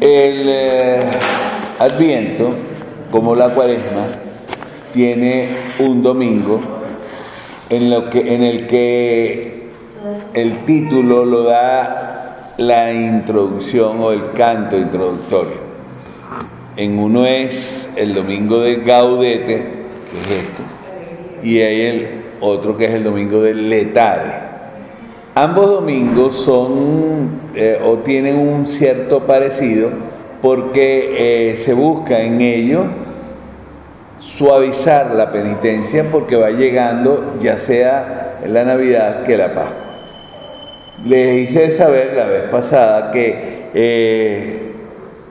El eh, Adviento, como la Cuaresma, tiene un domingo en, lo que, en el que el título lo da la introducción o el canto introductorio. En uno es el domingo de Gaudete, que es esto, y hay el otro que es el domingo del Letare. Ambos domingos son eh, o tienen un cierto parecido porque eh, se busca en ello suavizar la penitencia porque va llegando ya sea la Navidad que la Pascua. Les hice saber la vez pasada que eh,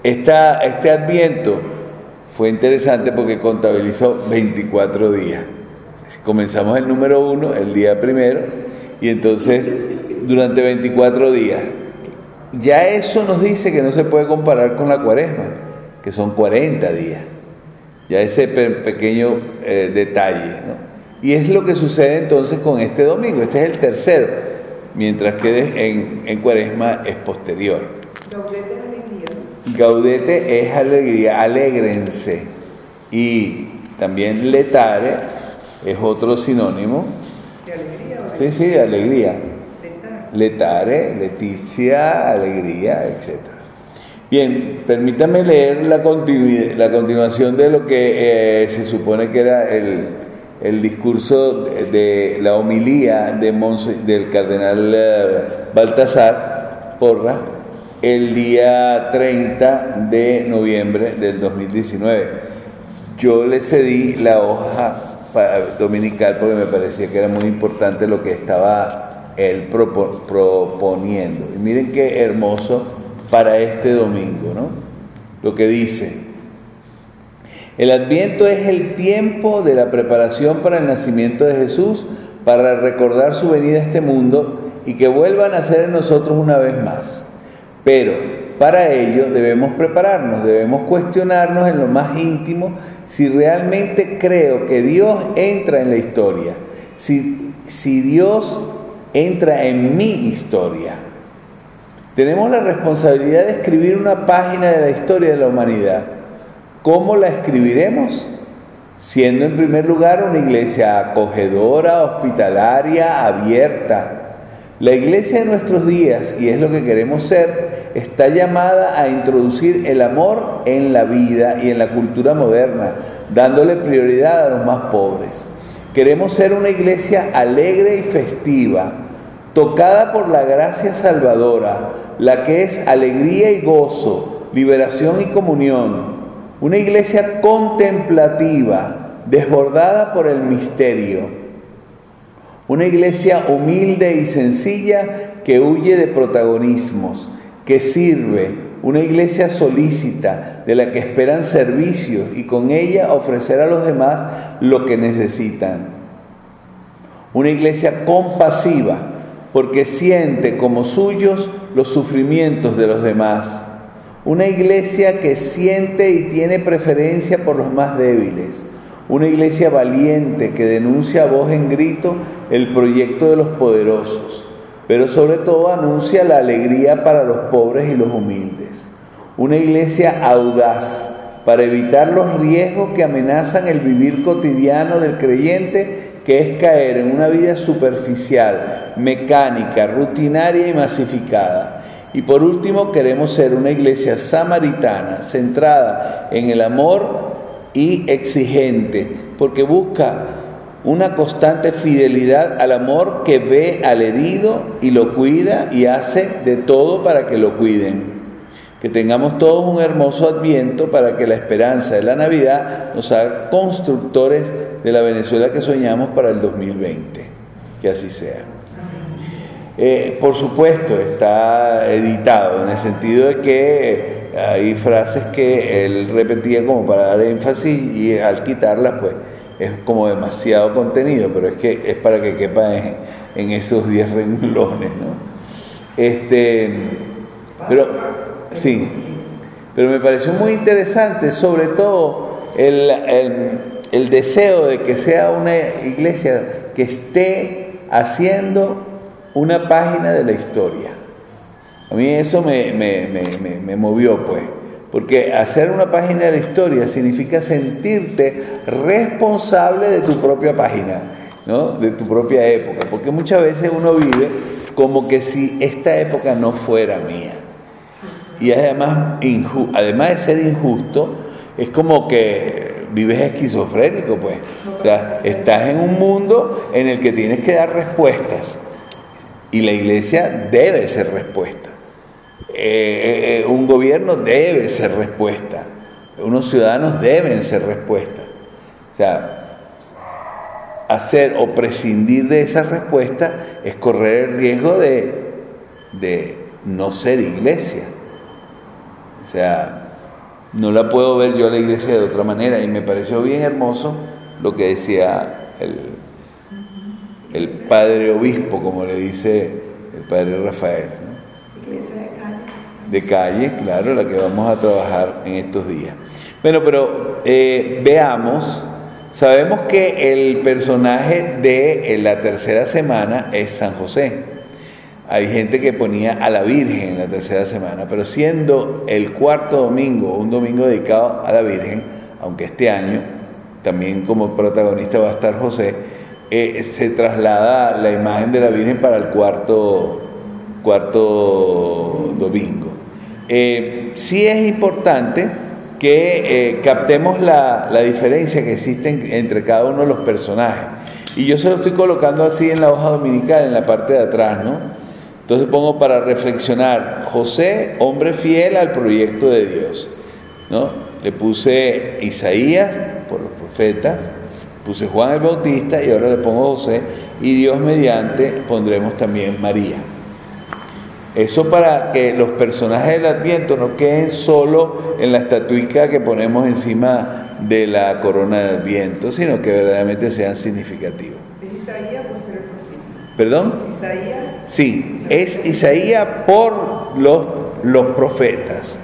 este adviento fue interesante porque contabilizó 24 días. Comenzamos el número uno, el día primero, y entonces durante 24 días. Ya eso nos dice que no se puede comparar con la cuaresma, que son 40 días. Ya ese pequeño eh, detalle. Y es lo que sucede entonces con este domingo. Este es el tercero, mientras que en, en cuaresma es posterior. Gaudete es alegría. Gaudete es alegría, alégrense. Y también letare es otro sinónimo. Sí, sí, alegría letare, leticia, alegría, etc. Bien, permítame leer la, continuación de lo que eh, se supone que era el, discurso de, la homilía de del cardenal eh, Baltasar Porra el día 30 de noviembre del 2019. Yo le cedí la hoja dominical porque me parecía que era muy importante lo que estaba él proponiendo. Y miren qué hermoso para este domingo, ¿no? Lo que dice. El adviento es el tiempo de la preparación para el nacimiento de Jesús, para recordar su venida a este mundo y que vuelva a nacer en nosotros una vez más. Pero para ello debemos prepararnos, debemos cuestionarnos en lo más íntimo si realmente creo que Dios entra en la historia, si, si Dios entra en mi historia. Tenemos la responsabilidad de escribir una página de la historia de la humanidad. ¿Cómo la escribiremos? Siendo en primer lugar una iglesia acogedora, hospitalaria, abierta. La iglesia de nuestros días, y es lo que queremos ser, está llamada a introducir el amor en la vida y en la cultura moderna, dándole prioridad a los más pobres. Queremos ser una iglesia alegre y festiva, tocada por la gracia salvadora, la que es alegría y gozo, liberación y comunión. Una iglesia contemplativa, desbordada por el misterio. Una iglesia humilde y sencilla que huye de protagonismos, que sirve. Una iglesia solícita, de la que esperan servicios y con ella ofrecer a los demás lo que necesitan. Una iglesia compasiva, porque siente como suyos los sufrimientos de los demás. Una iglesia que siente y tiene preferencia por los más débiles. Una iglesia valiente que denuncia a voz en grito el proyecto de los poderosos, pero sobre todo anuncia la alegría para los pobres y los humildes. Una iglesia audaz para evitar los riesgos que amenazan el vivir cotidiano del creyente que es caer en una vida superficial, mecánica, rutinaria y masificada. Y por último, queremos ser una iglesia samaritana, centrada en el amor y exigente, porque busca una constante fidelidad al amor que ve al herido y lo cuida y hace de todo para que lo cuiden. Que tengamos todos un hermoso adviento para que la esperanza de la Navidad nos haga constructores de la Venezuela que soñamos para el 2020. Que así sea. Eh, por supuesto, está editado en el sentido de que hay frases que él repetía como para dar énfasis y al quitarlas, pues es como demasiado contenido, pero es que es para que quepa en, esos 10 renglones, ¿no? Este, pero Sí, pero me pareció muy interesante, sobre todo el, deseo de que sea una iglesia que esté haciendo una página de la historia. A mí eso me, me movió, pues. Porque hacer una página de la historia significa sentirte responsable de tu propia página, ¿no? de tu propia época. Porque muchas veces uno vive como que si esta época no fuera mía. Y además, además de ser injusto, es como que vives esquizofrénico, pues. O sea, estás en un mundo en el que tienes que dar respuestas. Y la iglesia debe ser respuesta. Eh, eh, un gobierno debe ser respuesta. Unos ciudadanos deben ser respuesta. O sea, hacer o prescindir de esa respuesta es correr el riesgo de, no ser iglesia. O sea, no la puedo ver yo a la iglesia de otra manera y me pareció bien hermoso lo que decía el padre obispo, como le dice el padre Rafael. De calle. claro, la que vamos a trabajar en estos días. Bueno, pero eh, veamos, sabemos que el personaje de la tercera semana es San José. Hay gente que ponía a la Virgen en la tercera semana, pero siendo el cuarto domingo, un domingo dedicado a la Virgen, aunque este año también como protagonista va a estar José, eh, se traslada la imagen de la Virgen para el cuarto, cuarto domingo. Eh, sí es importante que eh, captemos la, la diferencia que existe entre cada uno de los personajes. Y yo se lo estoy colocando así en la hoja dominical, en la parte de atrás, ¿no? Entonces pongo para reflexionar, José, hombre fiel al proyecto de Dios. ¿no? Le puse Isaías por los profetas, puse Juan el Bautista y ahora le pongo José y Dios mediante pondremos también María. Eso para que los personajes del Adviento no queden solo en la estatuica que ponemos encima de la corona de Adviento, sino que verdaderamente sean significativos. Isaías por ser el profeta. ¿Perdón? Isaías Sí, es Isaías por los, los profetas,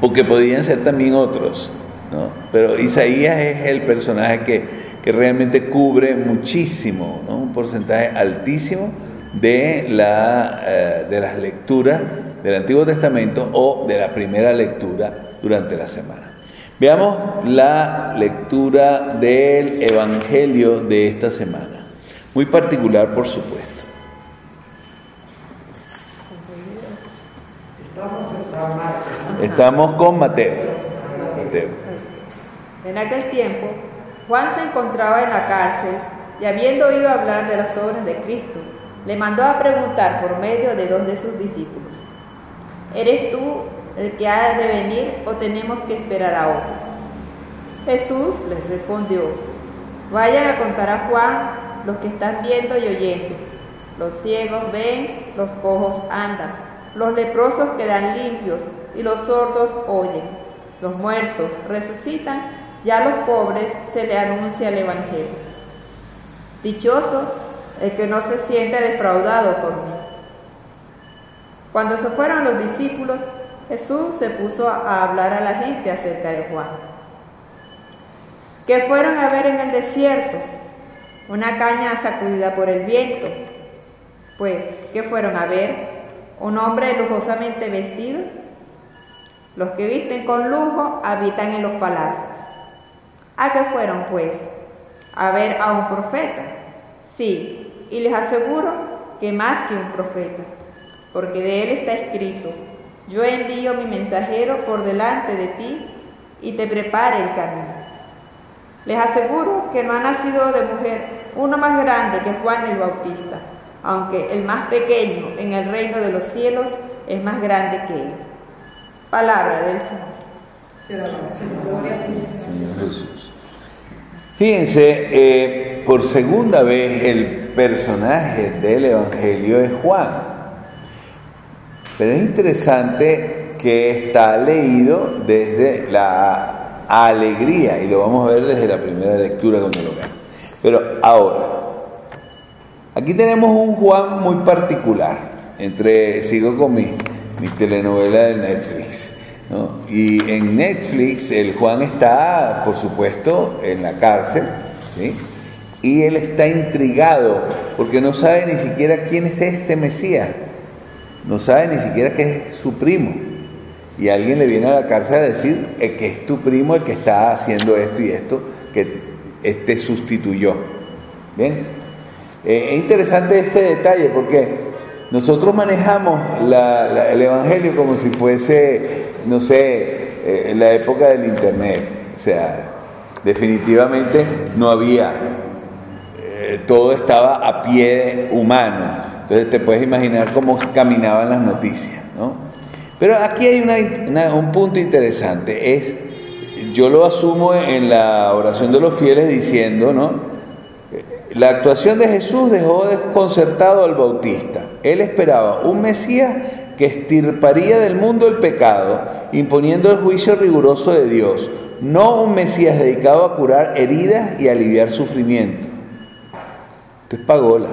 porque podían ser también otros, ¿no? pero Isaías es el personaje que, que realmente cubre muchísimo, ¿no? un porcentaje altísimo de, la, eh, de las lecturas del Antiguo Testamento o de la primera lectura durante la semana. Veamos la lectura del Evangelio de esta semana, muy particular por supuesto. Estamos con Mateo. En aquel tiempo, Juan se encontraba en la cárcel y habiendo oído hablar de las obras de Cristo, le mandó a preguntar por medio de dos de sus discípulos, ¿eres tú el que ha de venir o tenemos que esperar a otro? Jesús les respondió, vayan a contar a Juan los que están viendo y oyendo. Los ciegos ven, los cojos andan, los leprosos quedan limpios y los sordos oyen, los muertos resucitan y a los pobres se le anuncia el Evangelio. Dichoso el que no se siente defraudado por mí. Cuando se fueron los discípulos, Jesús se puso a hablar a la gente acerca de Juan. ¿Qué fueron a ver en el desierto? Una caña sacudida por el viento. Pues, ¿qué fueron a ver? ¿Un hombre lujosamente vestido? Los que visten con lujo habitan en los palacios. ¿A qué fueron, pues? A ver a un profeta. Sí, y les aseguro que más que un profeta, porque de él está escrito, yo envío mi mensajero por delante de ti y te prepare el camino. Les aseguro que no ha nacido de mujer uno más grande que Juan el Bautista, aunque el más pequeño en el reino de los cielos es más grande que él. Palabra del Señor. Señor Jesús. Fíjense, eh, por segunda vez el personaje del Evangelio es Juan. Pero es interesante que está leído desde la alegría, y lo vamos a ver desde la primera lectura cuando lo veamos. Pero ahora, aquí tenemos un Juan muy particular. Entre, sigo con mi, mi telenovela de Netflix. Y en Netflix el Juan está, por supuesto, en la cárcel, y él está intrigado porque no sabe ni siquiera quién es este Mesías, no sabe ni siquiera que es su primo. y alguien le viene a la cárcel a decir eh, que es tu primo el que está haciendo esto y esto, que te sustituyó. ¿Bien? Eh, es interesante este detalle porque nosotros manejamos el Evangelio como si fuese, no sé, en la época del Internet. O sea, definitivamente no había, todo estaba a pie humano. Entonces te puedes imaginar cómo caminaban las noticias, ¿no? Pero aquí hay un punto interesante, es, yo lo asumo en la oración de los fieles diciendo, ¿no? La actuación de Jesús dejó desconcertado al bautista. Él esperaba un Mesías que estirparía del mundo el pecado, imponiendo el juicio riguroso de Dios, no un Mesías dedicado a curar heridas y aliviar sufrimiento. Es pagola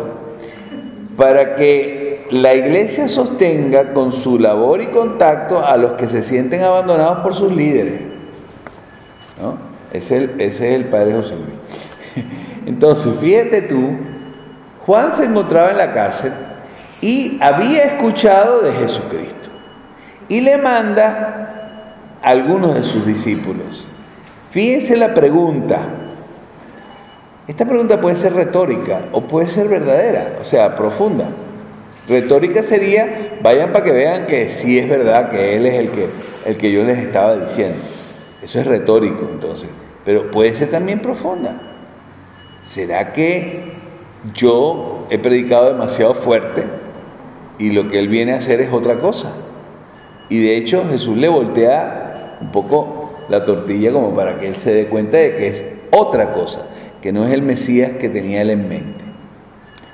para que la iglesia sostenga con su labor y contacto a los que se sienten abandonados por sus líderes. Ese, es el, Padre José Luis. Entonces, fíjate tú, Juan se encontraba en la cárcel y había escuchado de Jesucristo. Y le manda a algunos de sus discípulos. Fíjense la pregunta, esta pregunta puede ser retórica o puede ser verdadera, o sea, profunda. Retórica sería, vayan para que vean que sí es verdad que Él es el que, el que yo les estaba diciendo. Eso es retórico entonces, pero puede ser también profunda. ¿Será que yo he predicado demasiado fuerte y lo que Él viene a hacer es otra cosa? Y de hecho Jesús le voltea un poco la tortilla como para que Él se dé cuenta de que es otra cosa que no es el Mesías que tenía él en mente,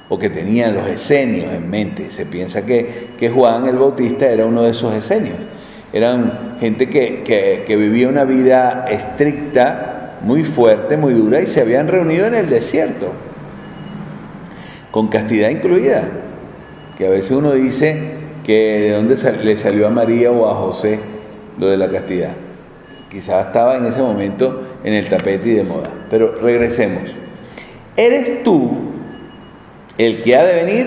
o que tenían los esenios en mente. Se piensa que, Juan el Bautista era uno de esos esenios. Eran gente que, que vivía una vida estricta, muy fuerte, muy dura, y se habían reunido en el desierto, con castidad incluida, que a veces uno dice que de dónde le salió a María o a José lo de la castidad. Quizás estaba en ese momento en el tapete y de moda. Pero regresemos. ¿Eres tú el que ha de venir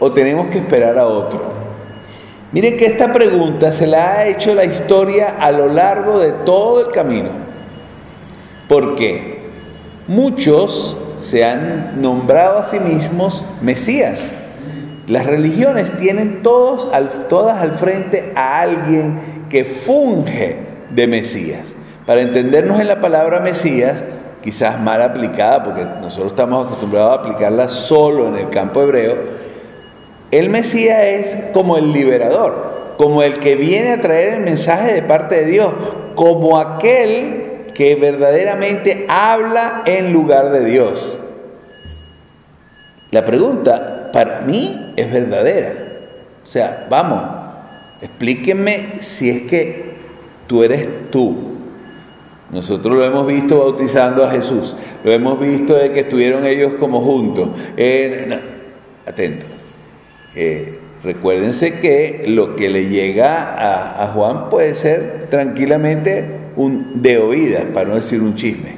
o tenemos que esperar a otro? Miren que esta pregunta se la ha hecho la historia a lo largo de todo el camino. ¿Por qué? Muchos se han nombrado a sí mismos Mesías. Las religiones tienen todos, todas al frente a alguien que funge de Mesías. Para entendernos en la palabra Mesías, quizás mal aplicada, porque nosotros estamos acostumbrados a aplicarla solo en el campo hebreo, el Mesías es como el liberador, como el que viene a traer el mensaje de parte de Dios, como aquel que verdaderamente habla en lugar de Dios. La pregunta para mí es verdadera. O sea, vamos, explíquenme si es que tú eres tú, nosotros lo hemos visto bautizando a Jesús, lo hemos visto de que estuvieron ellos como juntos. Atento. Eh, recuérdense que lo que le llega a, Juan puede ser tranquilamente un de oídas, para no decir un chisme.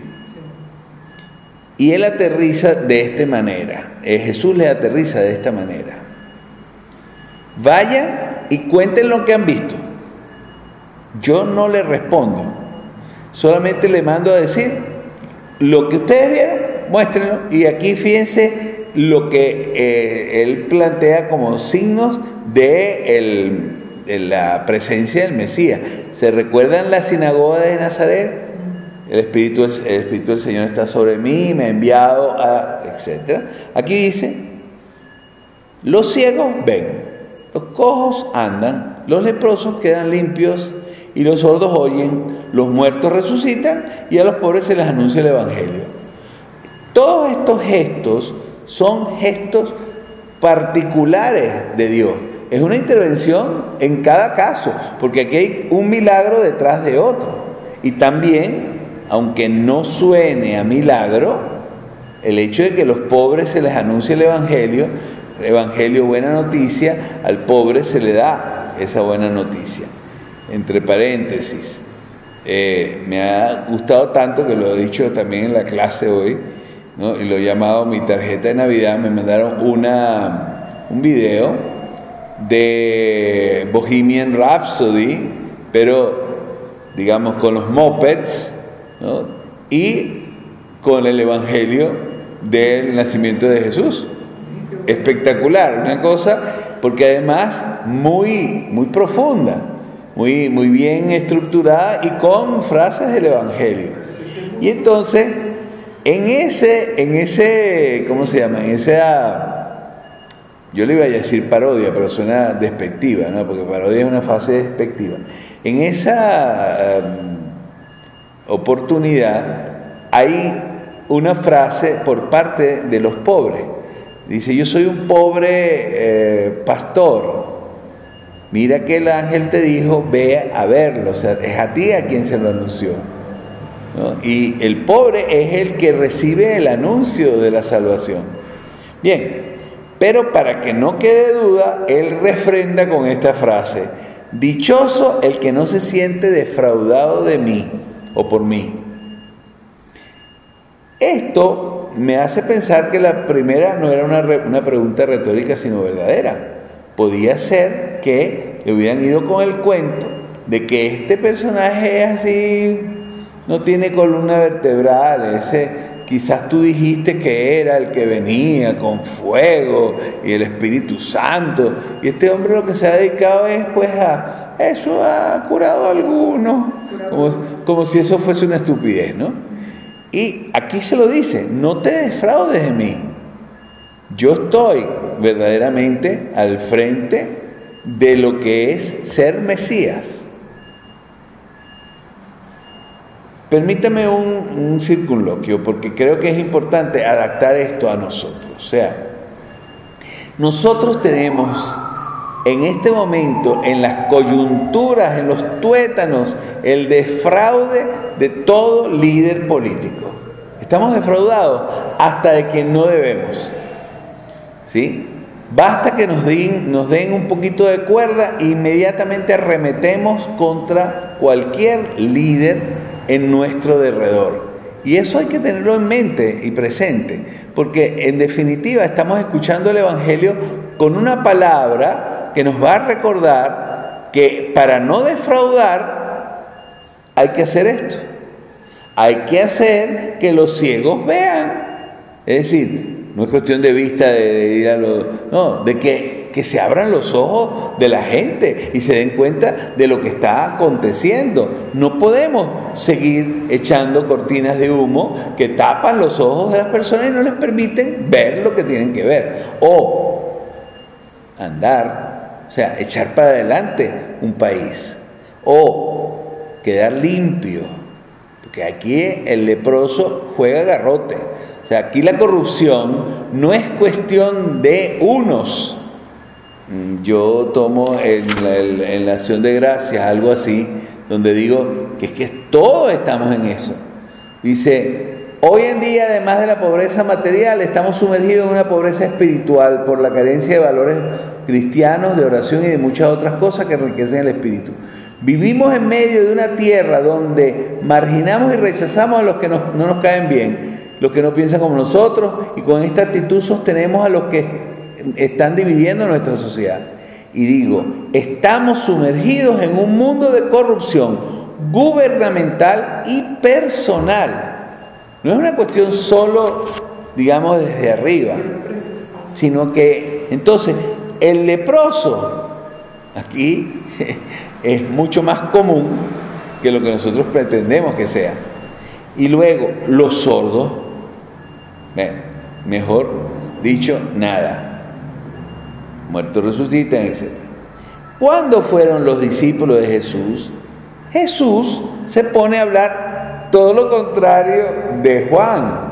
Y él aterriza de esta manera. Eh, Jesús le aterriza de esta manera. Vayan y cuenten lo que han visto. Yo no le respondo. Solamente le mando a decir, lo que ustedes vieron, muéstrenlo. Y aquí fíjense lo que eh, él plantea como signos de, la presencia del Mesías. ¿Se recuerdan la sinagoga de Nazaret? El Espíritu, el Espíritu del Señor está sobre mí, me ha enviado a, etc. Aquí dice, los ciegos ven, los cojos andan, los leprosos quedan limpios y los sordos oyen, los muertos resucitan y a los pobres se les anuncia el Evangelio. Todos estos gestos son gestos particulares de Dios. Es una intervención en cada caso, porque aquí hay un milagro detrás de otro. Y también, aunque no suene a milagro, el hecho de que a los pobres se les anuncie el Evangelio, Evangelio buena noticia, al pobre se le da esa buena noticia entre paréntesis. Eh, me ha gustado tanto que lo he dicho también en la clase hoy, y lo he llamado mi tarjeta de Navidad, me mandaron una, un video de Bohemian Rhapsody, pero digamos con los mopeds y con el Evangelio del nacimiento de Jesús. Espectacular, una cosa, porque además muy, muy profunda, muy, muy bien estructurada y con frases del Evangelio. Y entonces, en ese, en ese, ¿cómo se llama? En esa, yo le iba a decir parodia, pero suena despectiva, ¿no? Porque parodia es una fase despectiva. En esa em, oportunidad hay una frase por parte de los pobres. Dice, yo soy un pobre eh, pastor. Mira que el ángel te dijo, ve a verlo. O sea, es a ti a quien se lo anunció. Y el pobre es el que recibe el anuncio de la salvación. Bien, pero para que no quede duda, él refrenda con esta frase. Dichoso el que no se siente defraudado de mí o por mí. Esto me hace pensar que la primera no era una, pregunta retórica, sino verdadera. Podía ser que le hubieran ido con el cuento de que este personaje es así, no tiene columna vertebral, ese quizás tú dijiste que era el que venía con fuego y el Espíritu Santo, y este hombre lo que se ha dedicado es pues a eso, ha curado a algunos, como, como si eso fuese una estupidez, ¿no? Y aquí se lo dice, no te defraudes de mí. Yo estoy verdaderamente al frente de lo que es ser Mesías. Permítame un, un, circunloquio, porque creo que es importante adaptar esto a nosotros. O sea, nosotros tenemos en este momento, en las coyunturas, en los tuétanos, el defraude de todo líder político. Estamos defraudados hasta de que no debemos. ¿Sí? Basta que nos den, nos den un poquito de cuerda e inmediatamente arremetemos contra cualquier líder en nuestro derredor. Y eso hay que tenerlo en mente y presente, porque en definitiva estamos escuchando el Evangelio con una palabra que nos va a recordar que para no defraudar hay que hacer esto. Hay que hacer que los ciegos vean. Es decir, no es cuestión de vista de, ir a los... No, de que, que se abran los ojos de la gente y se den cuenta de lo que está aconteciendo. No podemos seguir echando cortinas de humo que tapan los ojos de las personas y no les permiten ver lo que tienen que ver. O andar o sea, echar para adelante un país o quedar limpio, porque aquí el leproso juega garrote. O sea, aquí la corrupción no es cuestión de unos. Yo tomo en la, acción de gracias algo así, donde digo que es que todos estamos en eso. Dice, Hoy en día, además de la pobreza material, estamos sumergidos en una pobreza espiritual por la carencia de valores cristianos, de oración y de muchas otras cosas que enriquecen el espíritu. Vivimos en medio de una tierra donde marginamos y rechazamos a los que no nos caen bien, los que no piensan como nosotros, y con esta actitud sostenemos a los que están dividiendo nuestra sociedad. Y digo, estamos sumergidos en un mundo de corrupción gubernamental y personal no es una cuestión solo, digamos, desde arriba, sino que entonces el leproso aquí es mucho más común que lo que nosotros pretendemos que sea. Y luego los sordos, mejor dicho, nada. Muertos resucitan, etc. ¿Cuándo fueron los discípulos de Jesús? Jesús se pone a hablar todo lo contrario de Juan.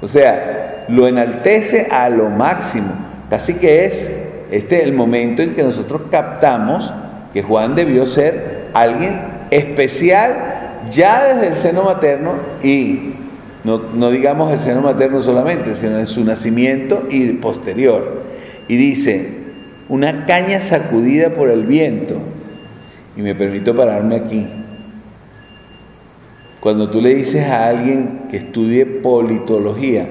O sea, lo enaltece a lo máximo. Casi que es este el momento en que nosotros captamos que Juan debió ser alguien especial ya desde el seno materno y no, no digamos el seno materno solamente, sino en su nacimiento y posterior. Y dice, una caña sacudida por el viento. Y me permito pararme aquí. Cuando tú le dices a alguien que estudie politología,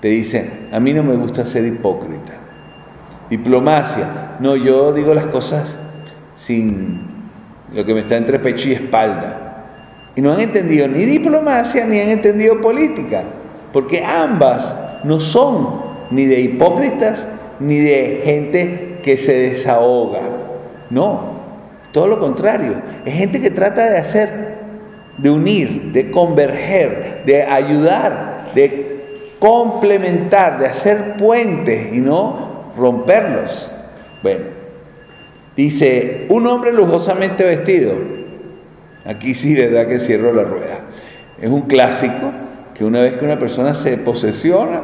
te dice, a mí no me gusta ser hipócrita. Diplomacia, no, yo digo las cosas sin, lo que me está entre pecho y espalda. Y no han entendido ni diplomacia ni han entendido política, porque ambas no son ni de hipócritas ni de gente que se desahoga. No, todo lo contrario. Es gente que trata de hacer, de unir, de converger, de ayudar, de complementar, de hacer puentes y no romperlos. Bueno, dice, un hombre lujosamente vestido. Aquí sí, verdad que cierro la rueda. Es un clásico que una vez que una persona se posesiona,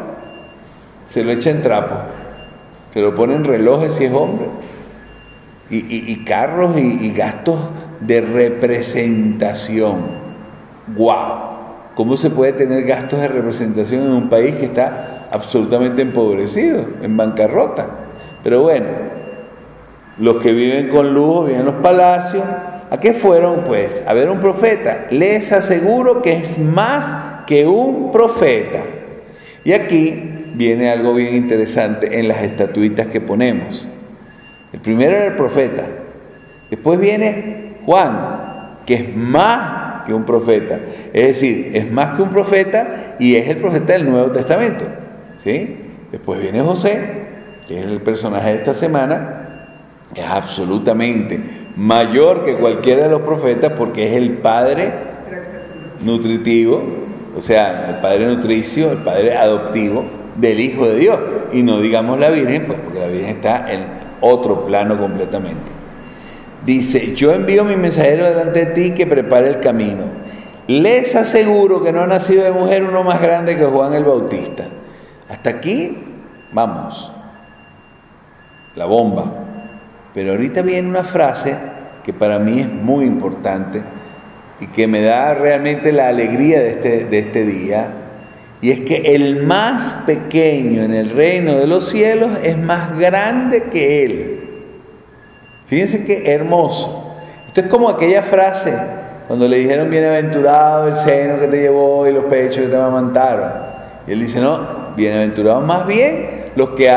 se lo echa en trapo, se lo pone en relojes si es hombre, y, carros y, gastos de representación. ¡Wow! ¿Cómo se puede tener gastos de representación en un país que está absolutamente empobrecido, en bancarrota? Pero bueno, los que viven con lujo, viven en los palacios. ¿A qué fueron? Pues a ver un profeta. Les aseguro que es más que un profeta. Y aquí viene algo bien interesante en las estatuitas que ponemos. El primero era el profeta. Después viene Juan, que es más que un profeta. Es decir, es más que un profeta y es el profeta del Nuevo Testamento. ¿sí? Después viene José, que es el personaje de esta semana. Es absolutamente mayor que cualquiera de los profetas porque es el padre nutritivo, o sea, el padre nutricio, el padre adoptivo del Hijo de Dios. Y no digamos la Virgen, pues porque la Virgen está en otro plano completamente. Dice, yo envío mi mensajero delante de ti que prepare el camino. Les aseguro que no ha nacido de mujer uno más grande que Juan el Bautista. Hasta aquí, vamos, la bomba. Pero ahorita viene una frase que para mí es muy importante y que me da realmente la alegría de este, de este día y es que el más pequeño en el reino de los cielos es más grande que él. Fíjense qué hermoso. Esto es como aquella frase cuando le dijeron bienaventurado el seno que te llevó y los pechos que te amamantaron. Y él dice, no, bienaventurados más bien los que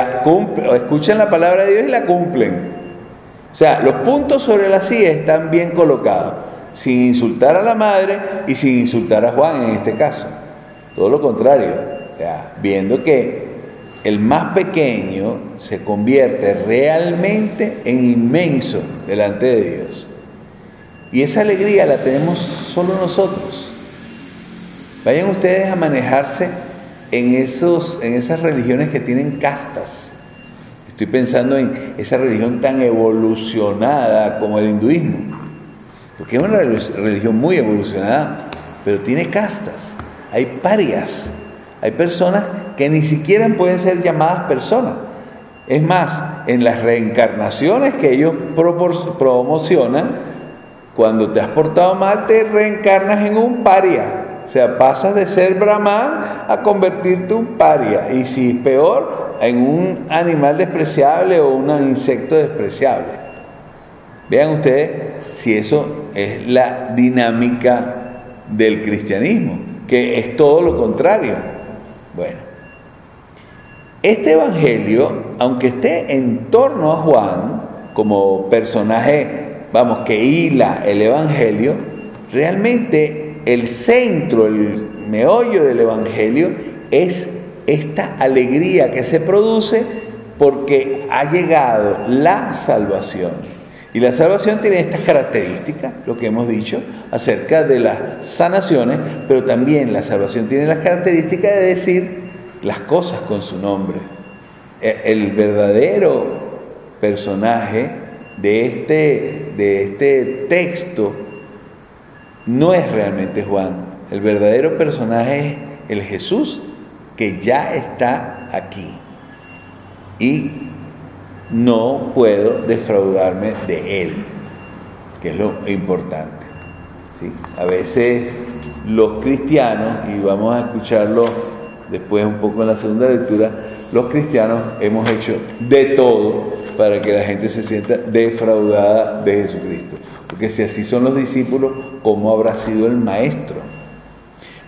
escuchan la palabra de Dios y la cumplen. Sea, los puntos sobre la silla están bien colocados, sin insultar a la madre y sin insultar a Juan en este caso. Todo lo contrario, o sea, viendo que el más pequeño se convierte realmente en inmenso delante de Dios. Y esa alegría la tenemos solo nosotros. Vayan ustedes a manejarse en, esos, en esas religiones que tienen castas. Estoy pensando en esa religión tan evolucionada como el hinduismo. Porque es una religión muy evolucionada, pero tiene castas hay parias, hay personas que ni siquiera pueden ser llamadas personas. Es más, en las reencarnaciones que ellos promocionan, cuando te has portado mal, te reencarnas en un paria. O sea, pasas de ser brahman a convertirte un paria. Y si es peor, en un animal despreciable o un insecto despreciable. Vean ustedes si eso es la dinámica del cristianismo que es todo lo contrario. Bueno, este Evangelio, aunque esté en torno a Juan, como personaje, vamos, que hila el Evangelio, realmente el centro, el meollo del Evangelio es esta alegría que se produce porque ha llegado la salvación. Y la salvación tiene estas características, lo que hemos dicho acerca de las sanaciones, pero también la salvación tiene las características de decir las cosas con su nombre. E, el verdadero personaje de este, de este texto no es realmente Juan. El verdadero personaje es el Jesús que ya está aquí. Y no puedo defraudarme de Él, que es lo importante. ¿sí? A veces los cristianos, y vamos a escucharlo después un poco en la segunda lectura, los cristianos hemos hecho de todo para que la gente se sienta defraudada de Jesucristo. Porque si así son los discípulos, ¿cómo habrá sido el maestro?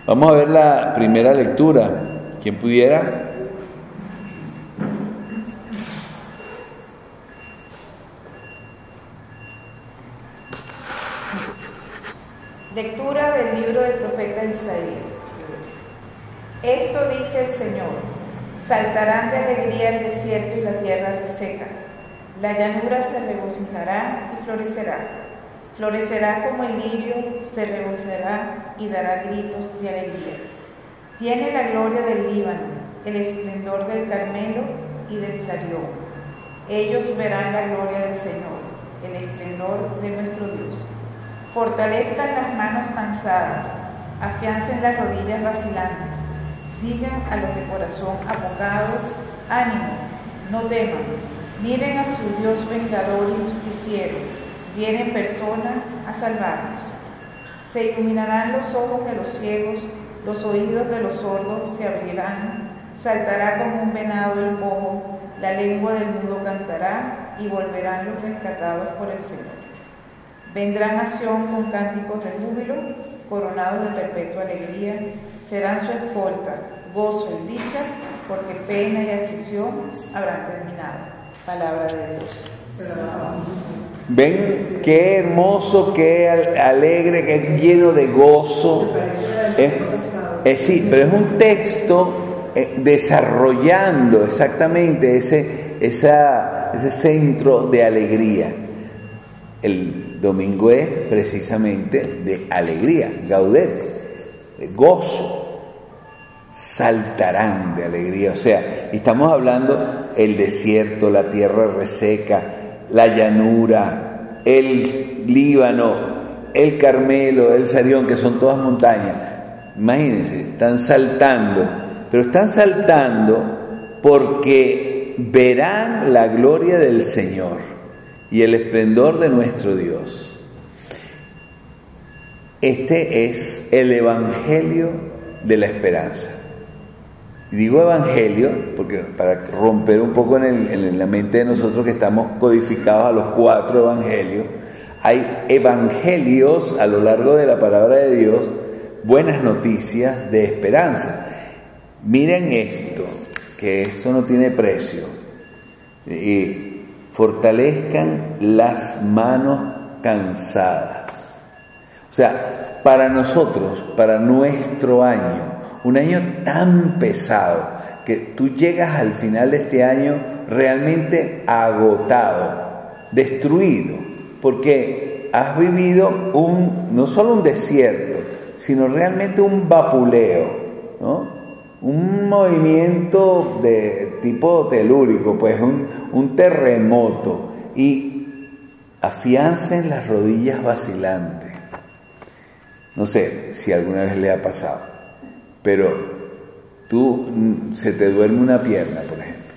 Vamos a ver la primera lectura. ¿Quién pudiera? Lectura del libro del profeta Isaías. Esto dice el Señor, saltarán de alegría el desierto y la tierra reseca, la llanura se regocijará y florecerá, florecerá como el lirio, se regocijará y dará gritos de alegría. Tiene la gloria del Líbano, el esplendor del Carmelo y del Sarión. Ellos verán la gloria del Señor, el esplendor de nuestro Dios. Fortalezcan las manos cansadas, afiancen las rodillas vacilantes. Digan a los de corazón apocado, ánimo, no teman. Miren a su Dios vengador y justiciero. Viene en persona a salvarnos. Se iluminarán los ojos de los ciegos, los oídos de los sordos se abrirán. Saltará como un venado el cojo, la lengua del mudo cantará y volverán los rescatados por el Señor. Vendrán a con cánticos de júbilo, coronados de perpetua alegría, serán su escolta, gozo y dicha, porque pena y aflicción habrán terminado. Palabra de Dios. Ven qué hermoso, qué alegre, qué lleno de gozo. Es, sí, pero es un texto eh, desarrollando exactamente ese, ese centro de alegría. El domingo es precisamente de alegría, gaudet, de gozo. Saltarán de alegría. O sea, estamos hablando el desierto, la tierra reseca, la llanura, el Líbano, el Carmelo, el Sarión, que son todas montañas. Imagínense, están saltando, pero están saltando porque verán la gloria del Señor y el esplendor de nuestro Dios. Este es el Evangelio de la esperanza. Digo Evangelio porque para romper un poco en, la mente de nosotros que estamos codificados a los cuatro Evangelios, hay evangelios a lo largo de la palabra de Dios, buenas noticias de esperanza. Miren esto, que eso no tiene precio. Y fortalezcan las manos cansadas. O sea, para nosotros, para nuestro año, un año tan pesado, que tú llegas al final de este año realmente agotado, destruido, porque has vivido un, no solo un desierto, sino realmente un vapuleo, ¿no? un movimiento de tipo telúrico, pues un, terremoto, y afiancen las rodillas vacilantes. No sé si alguna vez le ha pasado, pero tú mm, se te duerme una pierna, por ejemplo.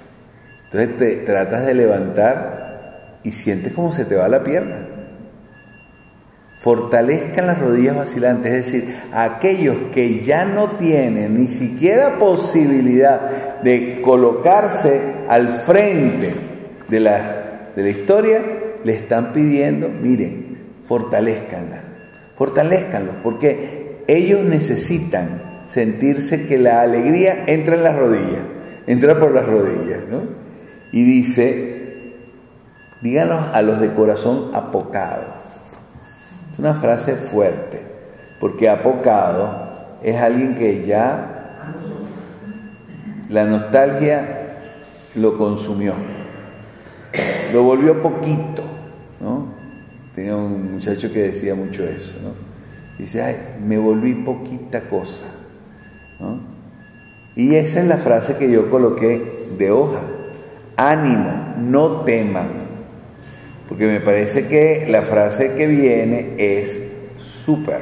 Entonces te tratas de levantar y sientes como se te va la pierna fortalezcan las rodillas vacilantes, es decir, aquellos que ya no tienen ni siquiera posibilidad de colocarse al frente de la, de la historia, le están pidiendo, miren, fortalezcanla, fortalezcanlos, porque ellos necesitan sentirse que la alegría entra en las rodillas, entra por las rodillas, ¿no? Y dice, díganos a los de corazón apocado es una frase fuerte, porque apocado es alguien que ya la nostalgia lo consumió, lo volvió poquito, ¿no? Tenía un muchacho que decía mucho eso, ¿no? Dice, ay, me volví poquita cosa, Y esa es la frase que yo coloqué de hoja. Ánimo, no teman, porque me parece que la frase que viene es súper.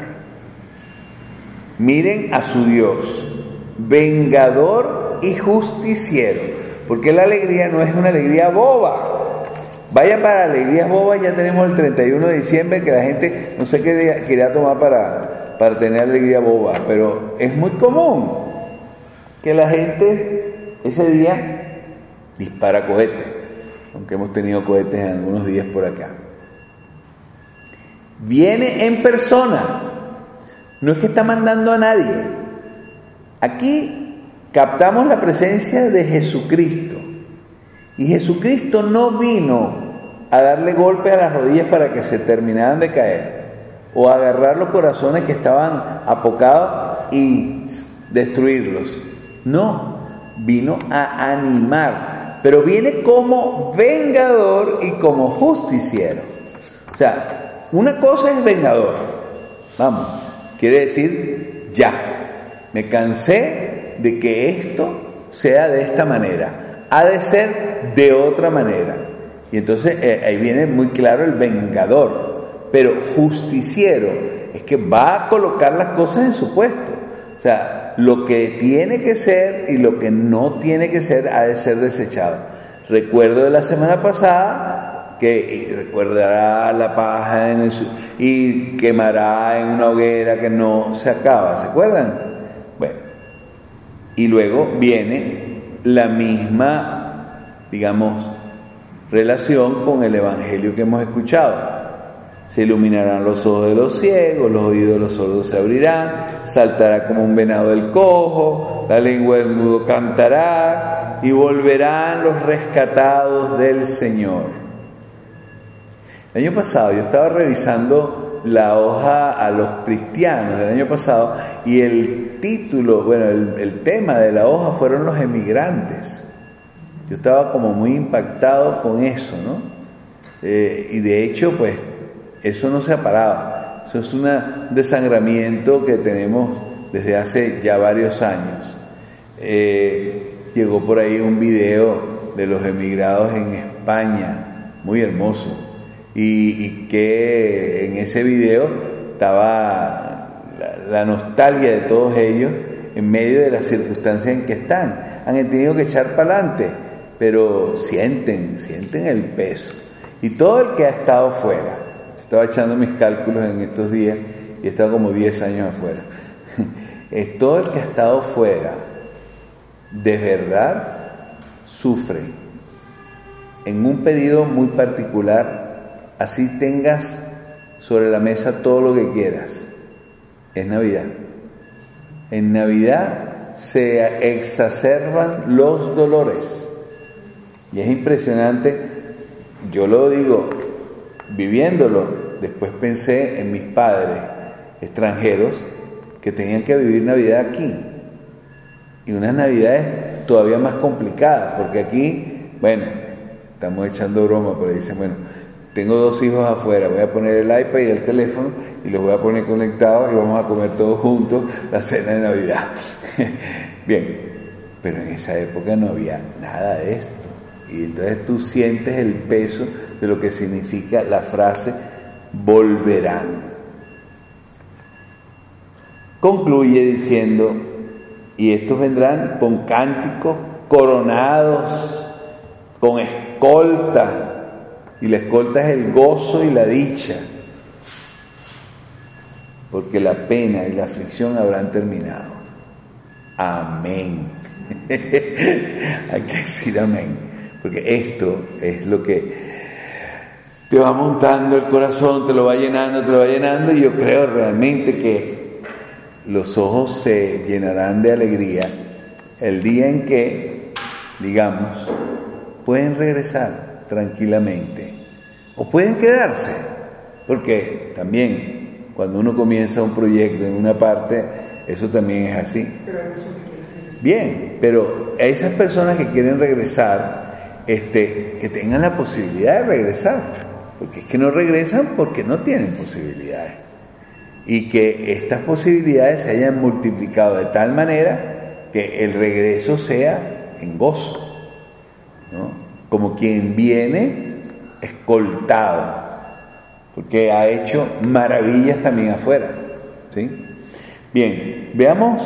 Miren a su Dios, vengador y justiciero, porque la alegría no es una alegría boba. Vaya para alegrías bobas, ya tenemos el 31 de diciembre que la gente no sé qué quería tomar para, para tener alegría boba, pero es muy común que la gente ese día dispara cohetes aunque hemos tenido cohetes en algunos días por acá. Viene en persona, no es que está mandando a nadie. Aquí captamos la presencia de Jesucristo. Y Jesucristo no vino a darle golpes a las rodillas para que se terminaran de caer. O agarrar los corazones que estaban apocados y destruirlos. No, vino a animar, pero viene como vengador y como justiciero. O sea, una cosa es vengador, vamos, quiere decir ya, me cansé de que esto sea de esta manera, ha de ser de otra manera. Y entonces eh, ahí viene muy claro el vengador, pero justiciero es que va a colocar las cosas en su puesto. O sea, lo que tiene que ser y lo que no tiene que ser ha de ser desechado. Recuerdo de la semana pasada que recordará la paja en el, y quemará en una hoguera que no se acaba, ¿se acuerdan? Bueno, y luego viene la misma, digamos, relación con el Evangelio que hemos escuchado. Se iluminarán los ojos de los ciegos, los oídos de los sordos se abrirán, saltará como un venado el cojo, la lengua del mudo cantará y volverán los rescatados del Señor. El año pasado yo estaba revisando la hoja a los cristianos del año pasado y el título, bueno, el, tema de la hoja fueron los emigrantes. Yo estaba como muy impactado con eso, ¿no? Eh, y de hecho, pues eso no se ha parado. Eso es un desangramiento que tenemos desde hace ya varios años. Eh, llegó por ahí un video de los emigrados en España, muy hermoso, y, que en ese video estaba la, nostalgia de todos ellos en medio de las circunstancias en que están. Han tenido que echar para adelante, pero sienten, sienten el peso. Y todo el que ha estado fuera, estaba echando mis cálculos en estos días y he estado como 10 años afuera. Todo el que ha estado fuera, de verdad, sufre. En un periodo muy particular, así tengas sobre la mesa todo lo que quieras. Es Navidad. En Navidad se exacerban los dolores. Y es impresionante, yo lo digo, viviéndolo, después pensé en mis padres extranjeros que tenían que vivir Navidad aquí. Y unas Navidades todavía más complicadas, porque aquí, bueno, estamos echando broma, pero dicen, bueno, tengo dos hijos afuera, voy a poner el iPad y el teléfono y los voy a poner conectados y vamos a comer todos juntos la cena de Navidad. Bien, pero en esa época no había nada de esto. Y entonces tú sientes el peso de lo que significa la frase volverán. Concluye diciendo, y estos vendrán con cánticos coronados, con escolta, y la escolta es el gozo y la dicha, porque la pena y la aflicción habrán terminado. Amén. Hay que decir amén, porque esto es lo que te va montando el corazón, te lo va llenando, te lo va llenando, y yo creo realmente que los ojos se llenarán de alegría el día en que, digamos, pueden regresar tranquilamente o pueden quedarse, porque también cuando uno comienza un proyecto en una parte, eso también es así. Bien, pero a esas personas que quieren regresar, este, que tengan la posibilidad de regresar porque es que no regresan porque no tienen posibilidades. Y que estas posibilidades se hayan multiplicado de tal manera que el regreso sea en gozo, ¿no? como quien viene escoltado, porque ha hecho maravillas también afuera. ¿sí? Bien, veamos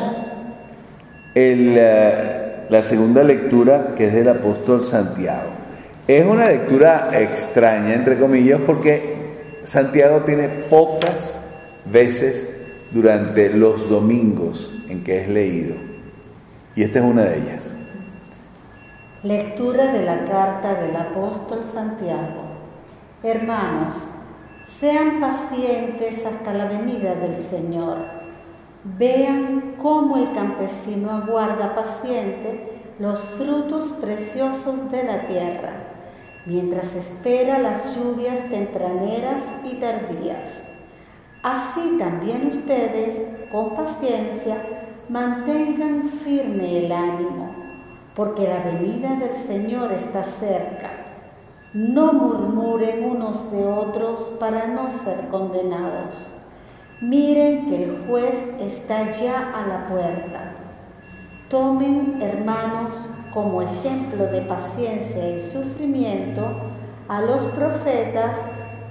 eh, la segunda lectura que es del apóstol Santiago. Es una lectura extraña, entre comillas, porque Santiago tiene pocas veces durante los domingos en que es leído. Y esta es una de ellas. Lectura de la carta del apóstol Santiago. Hermanos, sean pacientes hasta la venida del Señor. Vean cómo el campesino aguarda paciente los frutos preciosos de la tierra mientras espera las lluvias tempraneras y tardías. Así también ustedes, con paciencia, mantengan firme el ánimo, porque la venida del Señor está cerca. No murmuren unos de otros para no ser condenados. Miren que el juez está ya a la puerta. Tomen, hermanos, como ejemplo de paciencia y sufrimiento a los profetas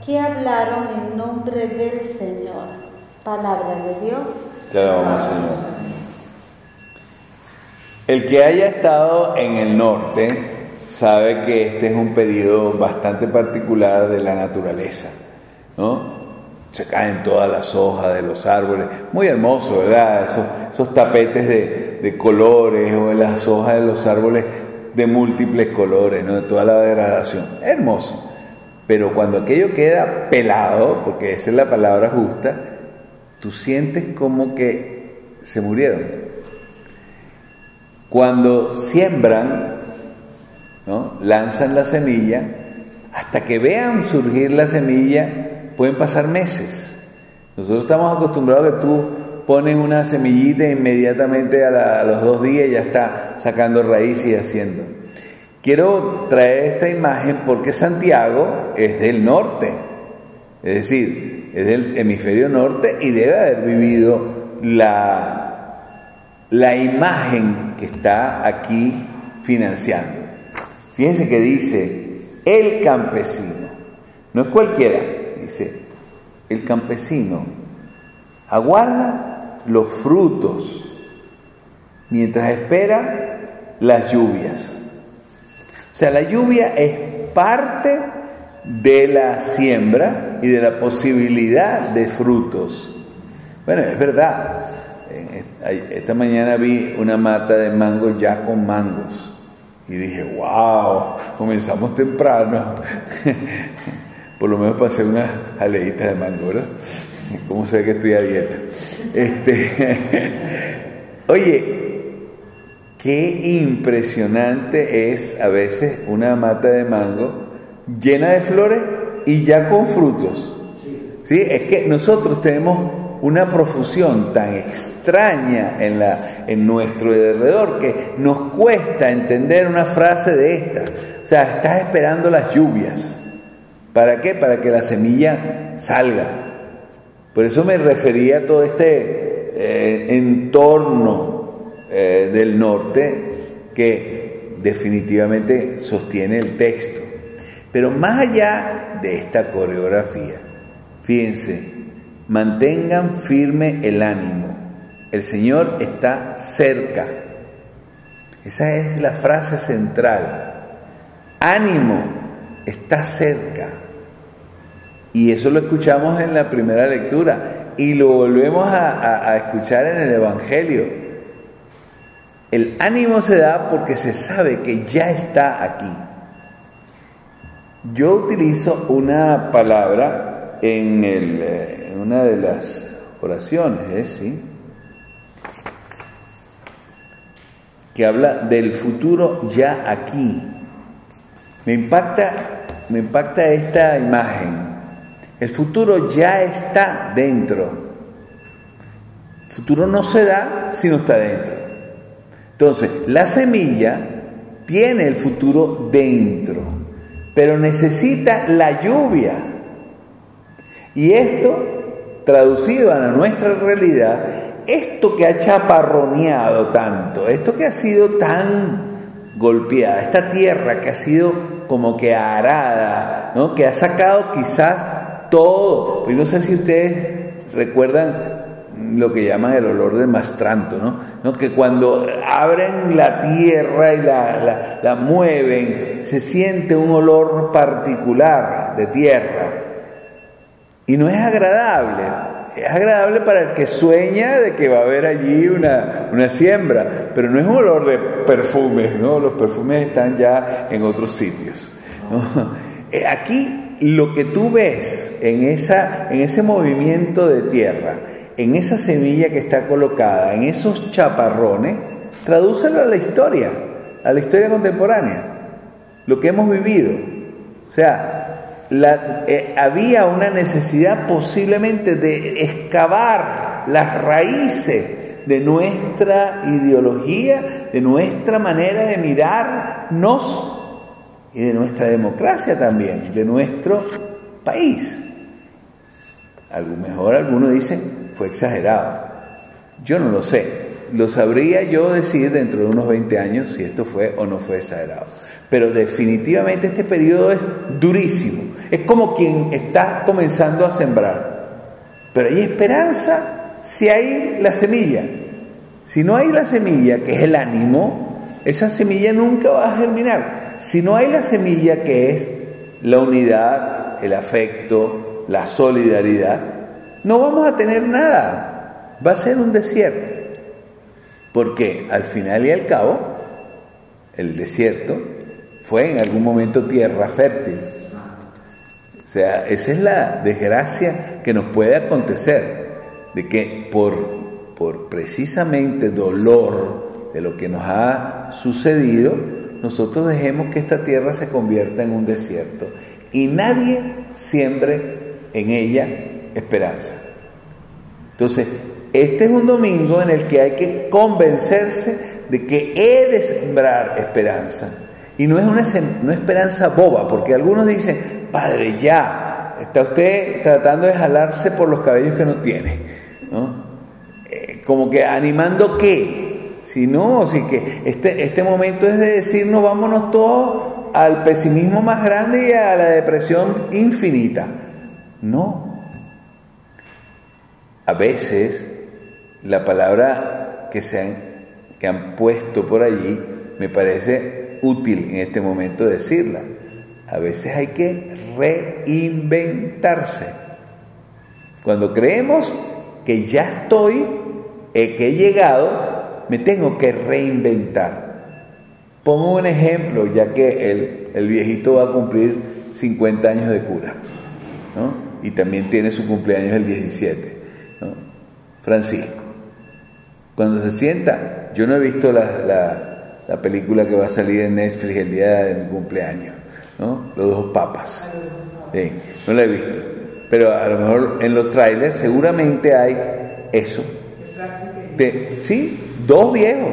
que hablaron en nombre del Señor. Palabra de Dios. Te Señor. El que haya estado en el norte sabe que este es un periodo bastante particular de la naturaleza, ¿no? Se caen todas las hojas de los árboles, muy hermoso, ¿verdad? Esos tapetes de, de colores o las hojas de los árboles de múltiples colores. De toda la degradación, hermoso. Pero cuando aquello queda pelado, porque esa es la palabra justa, tú sientes como que se murieron. Cuando siembran, ¿no? lanzan la semilla, hasta que vean surgir la semilla, pueden pasar meses. Nosotros estamos acostumbrados a que tú pones una semillita e inmediatamente a, los dos días ya está sacando raíz y haciendo. Quiero traer esta imagen porque Santiago es del norte, es decir, es del hemisferio norte y debe haber vivido la, la imagen que está aquí financiando. Fíjense que dice el campesino, no es cualquiera, dice el campesino aguarda los frutos mientras espera las lluvias. O sea, la lluvia es parte de la siembra y de la posibilidad de frutos. Bueno, es verdad. Esta mañana vi una mata de mango ya con mangos. Y dije, wow, comenzamos temprano. Por lo menos pasé unas aleitas de mango, ¿verdad? ¿Cómo se ve que estoy a dieta? Este, oye, Qué impresionante es a veces una mata de mango llena de flores y ya con frutos. Sí. Es que nosotros tenemos una profusión tan extraña en, la, en nuestro alrededor que nos cuesta entender una frase de esta. O sea, estás esperando las lluvias. ¿Para qué? Para que la semilla salga. Por eso me refería a todo este eh, entorno eh, del norte que definitivamente sostiene el texto. Pero más allá de esta coreografía, fíjense, mantengan firme el ánimo. El Señor está cerca. Esa es la frase central. Ánimo está cerca. Y eso lo escuchamos en la primera lectura y lo volvemos a, escuchar en el Evangelio. El ánimo se da porque se sabe que ya está aquí. Yo utilizo una palabra en, eh, una de las oraciones, ¿eh? ¿sí? que habla del futuro ya aquí. Me impacta, me impacta esta imagen. El futuro ya está dentro. El futuro no se da si no está dentro. Entonces, la semilla tiene el futuro dentro, pero necesita la lluvia. Y esto, traducido a nuestra realidad, esto que ha chaparroneado tanto, esto que ha sido tan golpeada, esta tierra que ha sido como que arada, ¿no? que ha sacado quizás todo, pues no sé si ustedes recuerdan lo que llaman el olor de mastranto, ¿no? Que cuando abren la tierra y la, la, mueven, se siente un olor particular de tierra. Y no es agradable, es agradable para el que sueña de que va a haber allí una, una siembra, pero no es un olor de perfumes, ¿no? Los perfumes están ya en otros sitios. Eh, aquí lo que tú ves en, esa, en ese movimiento de tierra, en esa semilla que está colocada, en esos chaparrones, tradúcelo a la historia, a la historia contemporánea, lo que hemos vivido. O sea, eh, había una necesidad posiblemente de excavar las raíces de nuestra ideología, de nuestra manera de mirarnos y de nuestra democracia también, de nuestro país. A lo mejor algunos dicen fue exagerado. Yo no lo sé. Lo sabría yo decir dentro de unos 20 años si esto fue o no fue exagerado. Pero definitivamente este periodo es durísimo. Es como quien está comenzando a sembrar. Pero hay esperanza si hay la semilla. Si no hay la semilla, que es el ánimo, esa semilla nunca va a germinar. Si no hay la semilla, que es la unidad, el afecto, la solidaridad, no vamos a tener nada. Va a ser un desierto. Porque al final y al cabo, el desierto fue en algún momento tierra fértil. O sea, esa es la desgracia que nos puede acontecer, de que por, por precisamente dolor de lo que nos ha sucedido, nosotros dejemos que esta tierra se convierta en un desierto y nadie siembre en ella esperanza. Entonces, este es un domingo en el que hay que convencerse de que he de sembrar esperanza. Y no es una, esperanza boba, porque algunos dicen, Padre, ya, está usted tratando de jalarse por los cabellos que no tiene. Eh, como que animando qué. Si no, si que este, este momento es de decirnos vámonos todos al pesimismo más grande y a la depresión infinita. No. A veces la palabra que, se han, que han puesto por allí me parece útil en este momento decirla. A veces hay que reinventarse. Cuando creemos que ya estoy, eh, que he llegado, me tengo que reinventar. Pongo un ejemplo, ya que el, el viejito va a cumplir 50 años de cura, y también tiene su cumpleaños el 17, Francisco. Cuando se sienta, yo no he visto la la película que va a salir en Netflix el día de mi cumpleaños, ¿no? Los dos papas. Sí, no la he visto. Pero a lo mejor en los trailers seguramente hay eso. sí, dos viejos,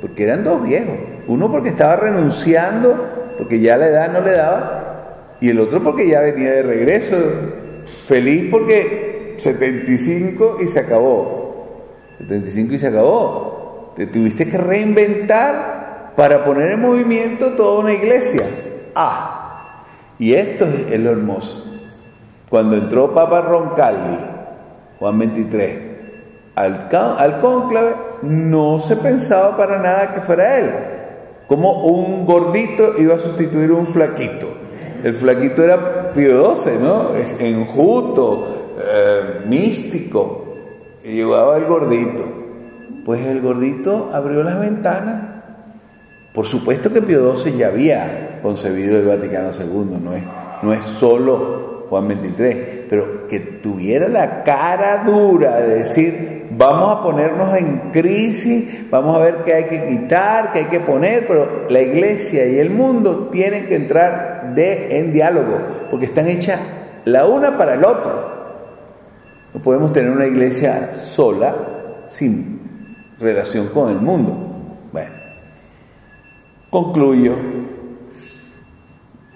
porque eran dos viejos. Uno porque estaba renunciando, porque ya la edad no le daba, y el otro porque ya venía de regreso, feliz porque 75 y se acabó. 75 y se acabó. Te tuviste que reinventar para poner en movimiento toda una iglesia. Ah, y esto es lo hermoso. Cuando entró Papa Roncalli, Juan 23, al, al cónclave, no se pensaba para nada que fuera él. Como un gordito iba a sustituir a un flaquito. El flaquito era XII, ¿no? Enjuto, eh, místico. Y llevaba el gordito. Pues el gordito abrió las ventanas. Por supuesto que Pío XII ya había concebido el Vaticano II, no es, no es solo Juan XXIII, pero que tuviera la cara dura de decir, vamos a ponernos en crisis, vamos a ver qué hay que quitar, qué hay que poner, pero la iglesia y el mundo tienen que entrar de, en diálogo, porque están hechas la una para el otro. No podemos tener una iglesia sola sin relación con el mundo. Bueno, concluyo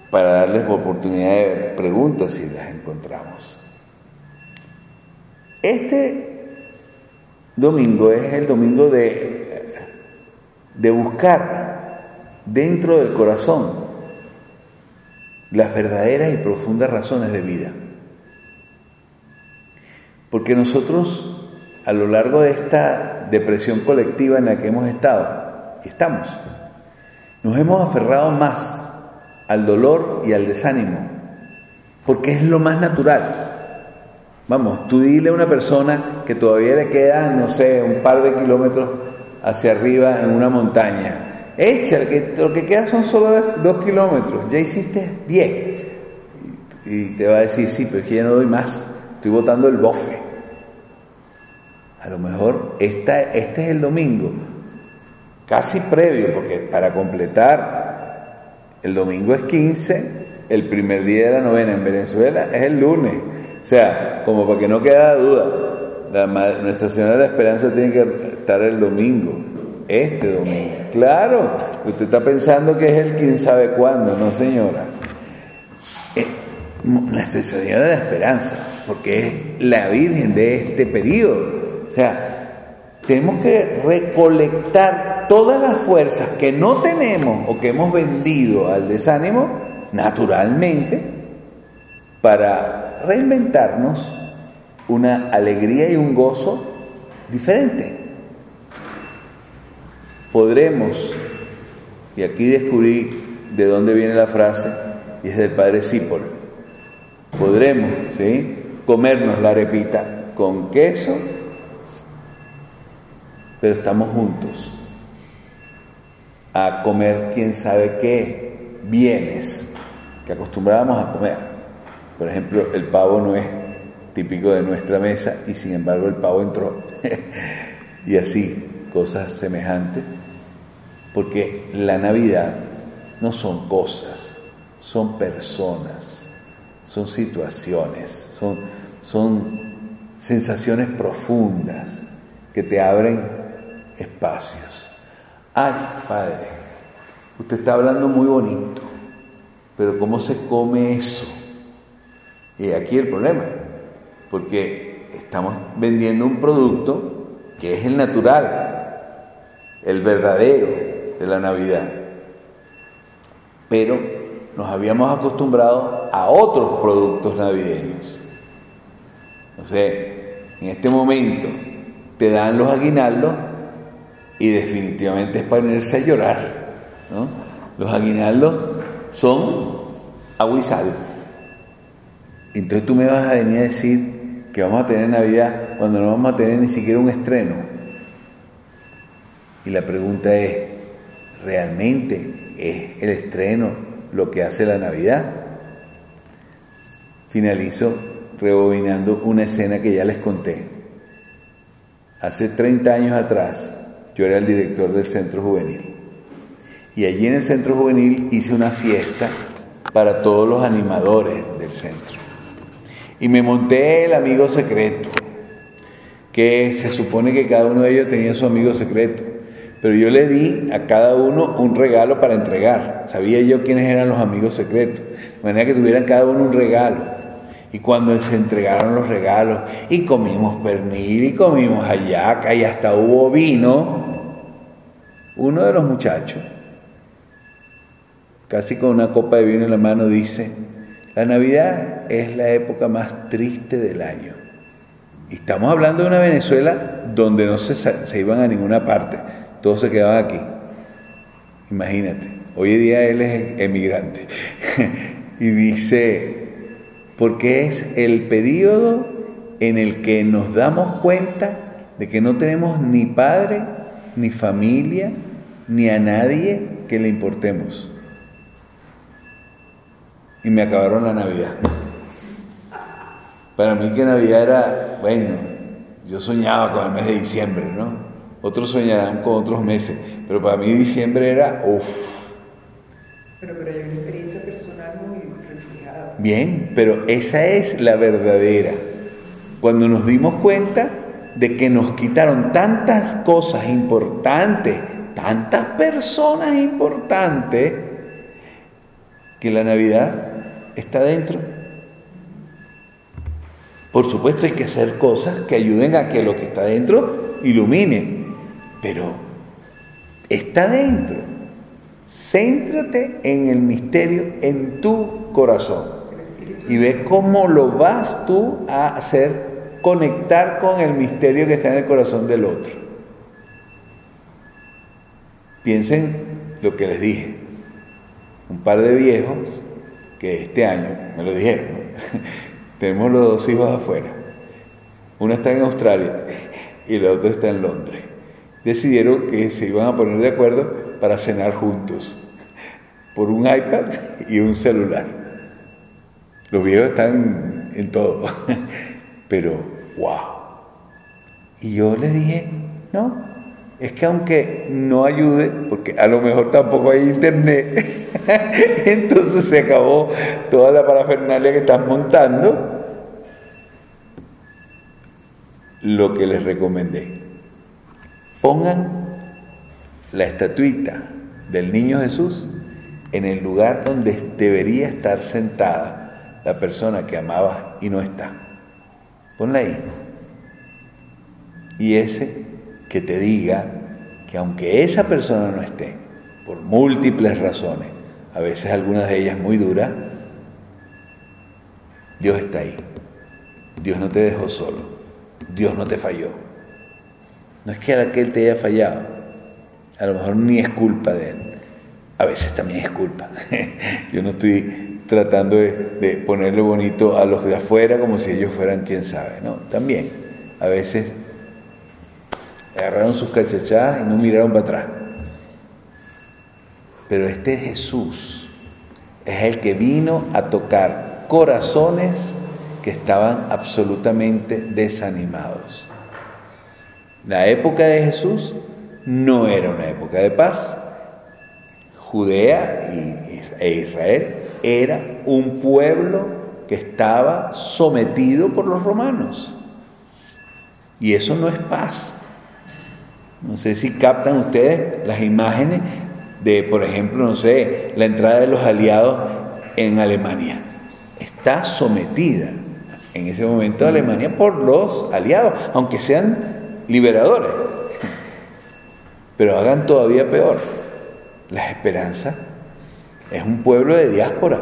para darles oportunidad de preguntas si las encontramos. Este domingo es el domingo de, de buscar dentro del corazón las verdaderas y profundas razones de vida. Porque nosotros a lo largo de esta depresión colectiva en la que hemos estado y estamos. Nos hemos aferrado más al dolor y al desánimo, porque es lo más natural. Vamos, tú dile a una persona que todavía le queda, no sé, un par de kilómetros hacia arriba en una montaña. Echa, que lo que queda son solo dos kilómetros, ya hiciste diez. Y te va a decir, sí, pero es que ya no doy más, estoy botando el bofe. A lo mejor esta, este es el domingo, casi previo, porque para completar, el domingo es 15 el primer día de la novena en Venezuela es el lunes. O sea, como para que no quede duda, Nuestra Señora de la Esperanza tiene que estar el domingo, este domingo. Claro, usted está pensando que es el quién sabe cuándo, no señora. Eh, Nuestra Señora de la Esperanza, porque es la Virgen de este periodo. O sea, tenemos que recolectar todas las fuerzas que no tenemos o que hemos vendido al desánimo naturalmente para reinventarnos una alegría y un gozo diferente. Podremos, y aquí descubrí de dónde viene la frase, y es del padre Cipol, podremos comernos la arepita con queso, pero estamos juntos a comer quién sabe qué bienes que acostumbrábamos a comer. Por ejemplo, el pavo no es típico de nuestra mesa y sin embargo el pavo entró. y así, cosas semejantes. Porque la Navidad no son cosas, son personas, son situaciones, son, son sensaciones profundas que te abren espacios. Ay, Padre, usted está hablando muy bonito, pero ¿cómo se come eso? Y aquí el problema, porque estamos vendiendo un producto que es el natural, el verdadero de la Navidad. Pero nos habíamos acostumbrado a otros productos navideños. No sé, en este momento te dan los aguinaldos y definitivamente es para ponerse a llorar. Los aguinaldos son agua y sal. Entonces tú me vas a venir a decir que vamos a tener Navidad cuando no vamos a tener ni siquiera un estreno. Y la pregunta es, ¿realmente es el estreno lo que hace la Navidad? Finalizo rebobinando una escena que ya les conté. Hace 30 años atrás, yo era el director del centro juvenil. Y allí en el centro juvenil hice una fiesta para todos los animadores del centro. Y me monté el amigo secreto, que se supone que cada uno de ellos tenía su amigo secreto. Pero yo le di a cada uno un regalo para entregar. Sabía yo quiénes eran los amigos secretos. De manera que tuvieran cada uno un regalo. Y cuando se entregaron los regalos, y comimos pernil, y comimos hallaca, y hasta hubo vino, uno de los muchachos casi con una copa de vino en la mano, dice, la Navidad es la época más triste del año. Y estamos hablando de una Venezuela donde no se, se iban a ninguna parte, todos se quedaban aquí. Imagínate, hoy en día él es emigrante. y dice, porque es el periodo en el que nos damos cuenta de que no tenemos ni padre, ni familia, ni a nadie que le importemos y me acabaron la Navidad. Para mí que Navidad era, bueno, yo soñaba con el mes de diciembre, ¿no? Otros soñarán con otros meses, pero para mí diciembre era, uff. Pero, pero hay una experiencia personal muy reflejada. Bien, pero esa es la verdadera. Cuando nos dimos cuenta de que nos quitaron tantas cosas importantes, tantas personas importantes, que la Navidad está dentro. Por supuesto hay que hacer cosas que ayuden a que lo que está dentro ilumine, pero está dentro. Céntrate en el misterio en tu corazón y ve cómo lo vas tú a hacer conectar con el misterio que está en el corazón del otro. Piensen lo que les dije. Un par de viejos que este año, me lo dijeron, tenemos los dos hijos afuera. Uno está en Australia y el otro está en Londres. Decidieron que se iban a poner de acuerdo para cenar juntos por un iPad y un celular. Los viejos están en todo, pero wow. Y yo les dije, no, es que aunque no ayude, porque a lo mejor tampoco hay internet, entonces se acabó toda la parafernalia que están montando, lo que les recomendé. Pongan la estatuita del niño Jesús en el lugar donde debería estar sentada la persona que amabas y no está. Ponla ahí. Y ese que te diga que aunque esa persona no esté, por múltiples razones, a veces algunas de ellas muy duras, Dios está ahí. Dios no te dejó solo. Dios no te falló. No es que aquel te haya fallado. A lo mejor ni es culpa de él. A veces también es culpa. Yo no estoy tratando de, ponerle bonito a los de afuera como si ellos fueran quien sabe. No, también. A veces agarraron sus cachachadas y no miraron para atrás. Pero este Jesús es el que vino a tocar corazones que estaban absolutamente desanimados. La época de Jesús no era una época de paz. Judea e Israel era un pueblo que estaba sometido por los romanos. Y eso no es paz. No sé si captan ustedes las imágenes de, por ejemplo, no sé, la entrada de los aliados en Alemania. Está sometida en ese momento Alemania por los aliados, aunque sean liberadores. Pero hagan todavía peor. La esperanza es un pueblo de diáspora.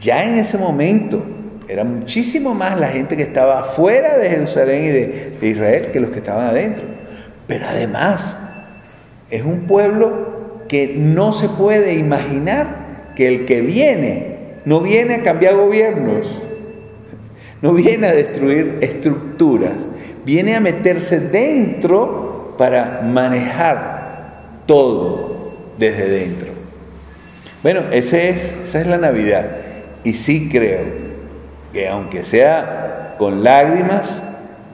Ya en ese momento era muchísimo más la gente que estaba fuera de Jerusalén y de, de Israel que los que estaban adentro. Pero además es un pueblo que no se puede imaginar que el que viene no viene a cambiar gobiernos, no viene a destruir estructuras, viene a meterse dentro para manejar todo desde dentro. Bueno, ese es, esa es la Navidad. Y sí creo que aunque sea con lágrimas,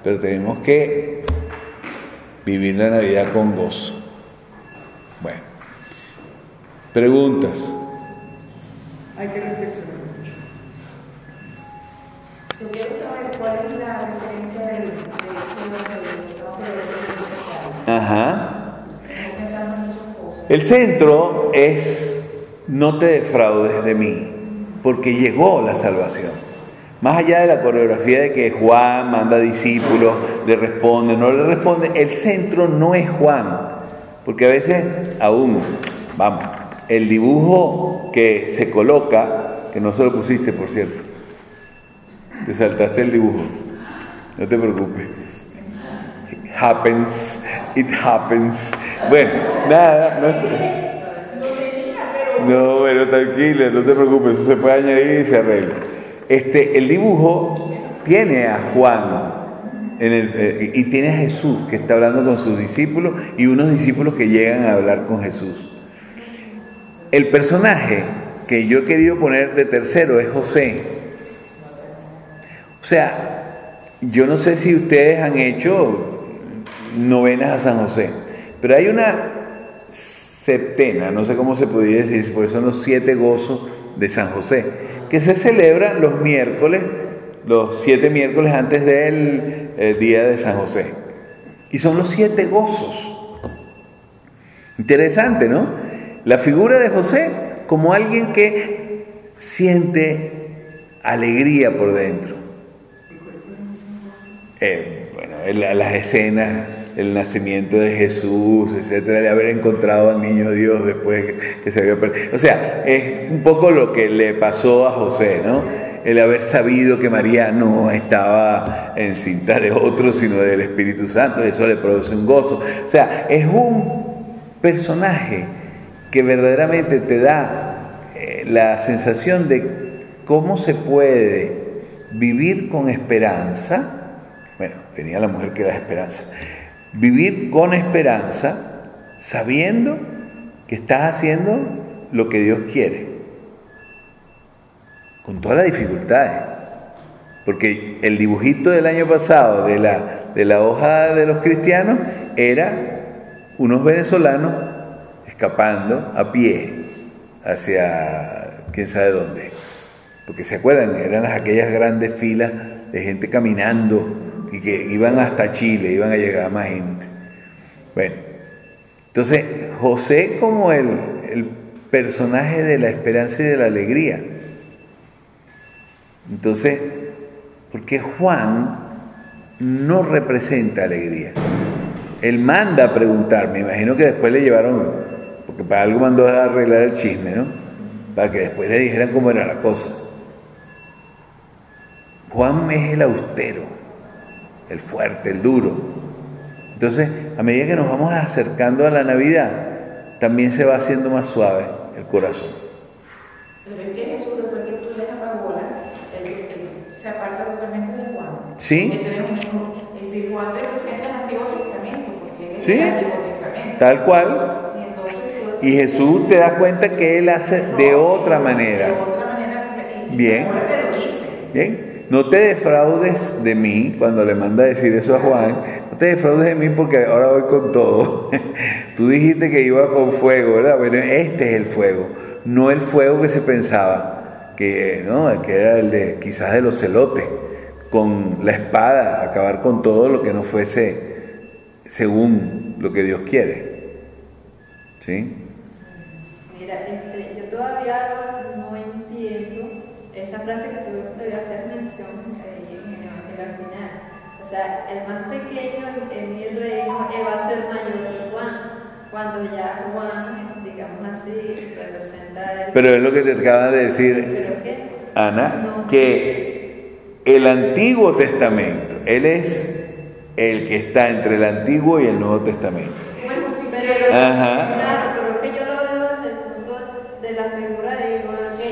pero tenemos que vivir la Navidad con gozo. Bueno, preguntas. Hay que reflexionar mucho. Yo quiero saber cuál es la referencia del, de ese Ajá. El centro es no te defraudes de mí, porque llegó la salvación. Más allá de la coreografía de que Juan manda discípulos, le responde, no le responde, el centro no es Juan. Porque a veces, aún, vamos, el dibujo que se coloca, que no se lo pusiste, por cierto, te saltaste el dibujo, no te preocupes. happens, it happens. Bueno, nada, no, no, bueno, tranquila, no te preocupes, eso se puede añadir y se arregla. Este, el dibujo tiene a Juan eh, y tiene a Jesús que está hablando con sus discípulos y unos discípulos que llegan a hablar con Jesús. El personaje que yo he querido poner de tercero es José. O sea, yo no sé si ustedes han hecho novenas a San José, pero hay una septena, no sé cómo se podría decir, porque son los siete gozos de San José que se celebra los miércoles, los siete miércoles antes del eh, día de San José. Y son los siete gozos. Interesante, ¿no? La figura de José como alguien que siente alegría por dentro. Eh, bueno, las escenas el nacimiento de Jesús, etcétera, de haber encontrado al niño Dios después que se había perdido. O sea, es un poco lo que le pasó a José, ¿no? El haber sabido que María no estaba en cinta de otro, sino del Espíritu Santo, eso le produce un gozo. O sea, es un personaje que verdaderamente te da eh, la sensación de cómo se puede vivir con esperanza. Bueno, tenía la mujer que da esperanza Vivir con esperanza, sabiendo que estás haciendo lo que Dios quiere, con todas las dificultades. Porque el dibujito del año pasado de la, de la hoja de los cristianos era unos venezolanos escapando a pie hacia quién sabe dónde. Porque se acuerdan, eran las, aquellas grandes filas de gente caminando y que iban hasta Chile, iban a llegar más gente. Bueno, entonces José como el, el personaje de la esperanza y de la alegría. Entonces, porque Juan no representa alegría. Él manda a preguntar, me imagino que después le llevaron, porque para algo mandó a arreglar el chisme, ¿no? Para que después le dijeran cómo era la cosa. Juan es el austero, el fuerte, el duro. Entonces, a medida que nos vamos acercando a la Navidad, también se va haciendo más suave el corazón. Pero es que Jesús, después que tú lees a Pagola, él, se aparta totalmente de Juan. Sí. Es decir, Juan representa el Antiguo Testamento, porque él es Sí. el Antiguo Testamento. Tal cual. Y entonces, Y Jesús te das cuenta que Él hace de otra manera. De otra manera. y- Bien. Bien, no te defraudes de mí cuando le manda a decir eso a Juan. No te defraudes de mí porque ahora voy con todo. Tú dijiste que iba con fuego, ¿verdad? Bueno, este es el fuego, no el fuego que se pensaba, que, ¿no? que era el de quizás de los celotes, con la espada, acabar con todo lo que no fuese según lo que Dios quiere. ¿Sí? Mira, este, yo todavía no entiendo esa frase que tú te hacer mención ahí en el Evangelio al final. O sea, el más pequeño en, en mi reino va a ser mayor que Juan. Cuando ya Juan, digamos así, representa el... Pero es lo que te acaba de decir. Ana, No. que el Antiguo Testamento, Él es el que está entre el Antiguo y el Nuevo Testamento. Justiciero. Ajá. Claro, pero es que yo lo veo desde el punto de la figura de, bueno, ok,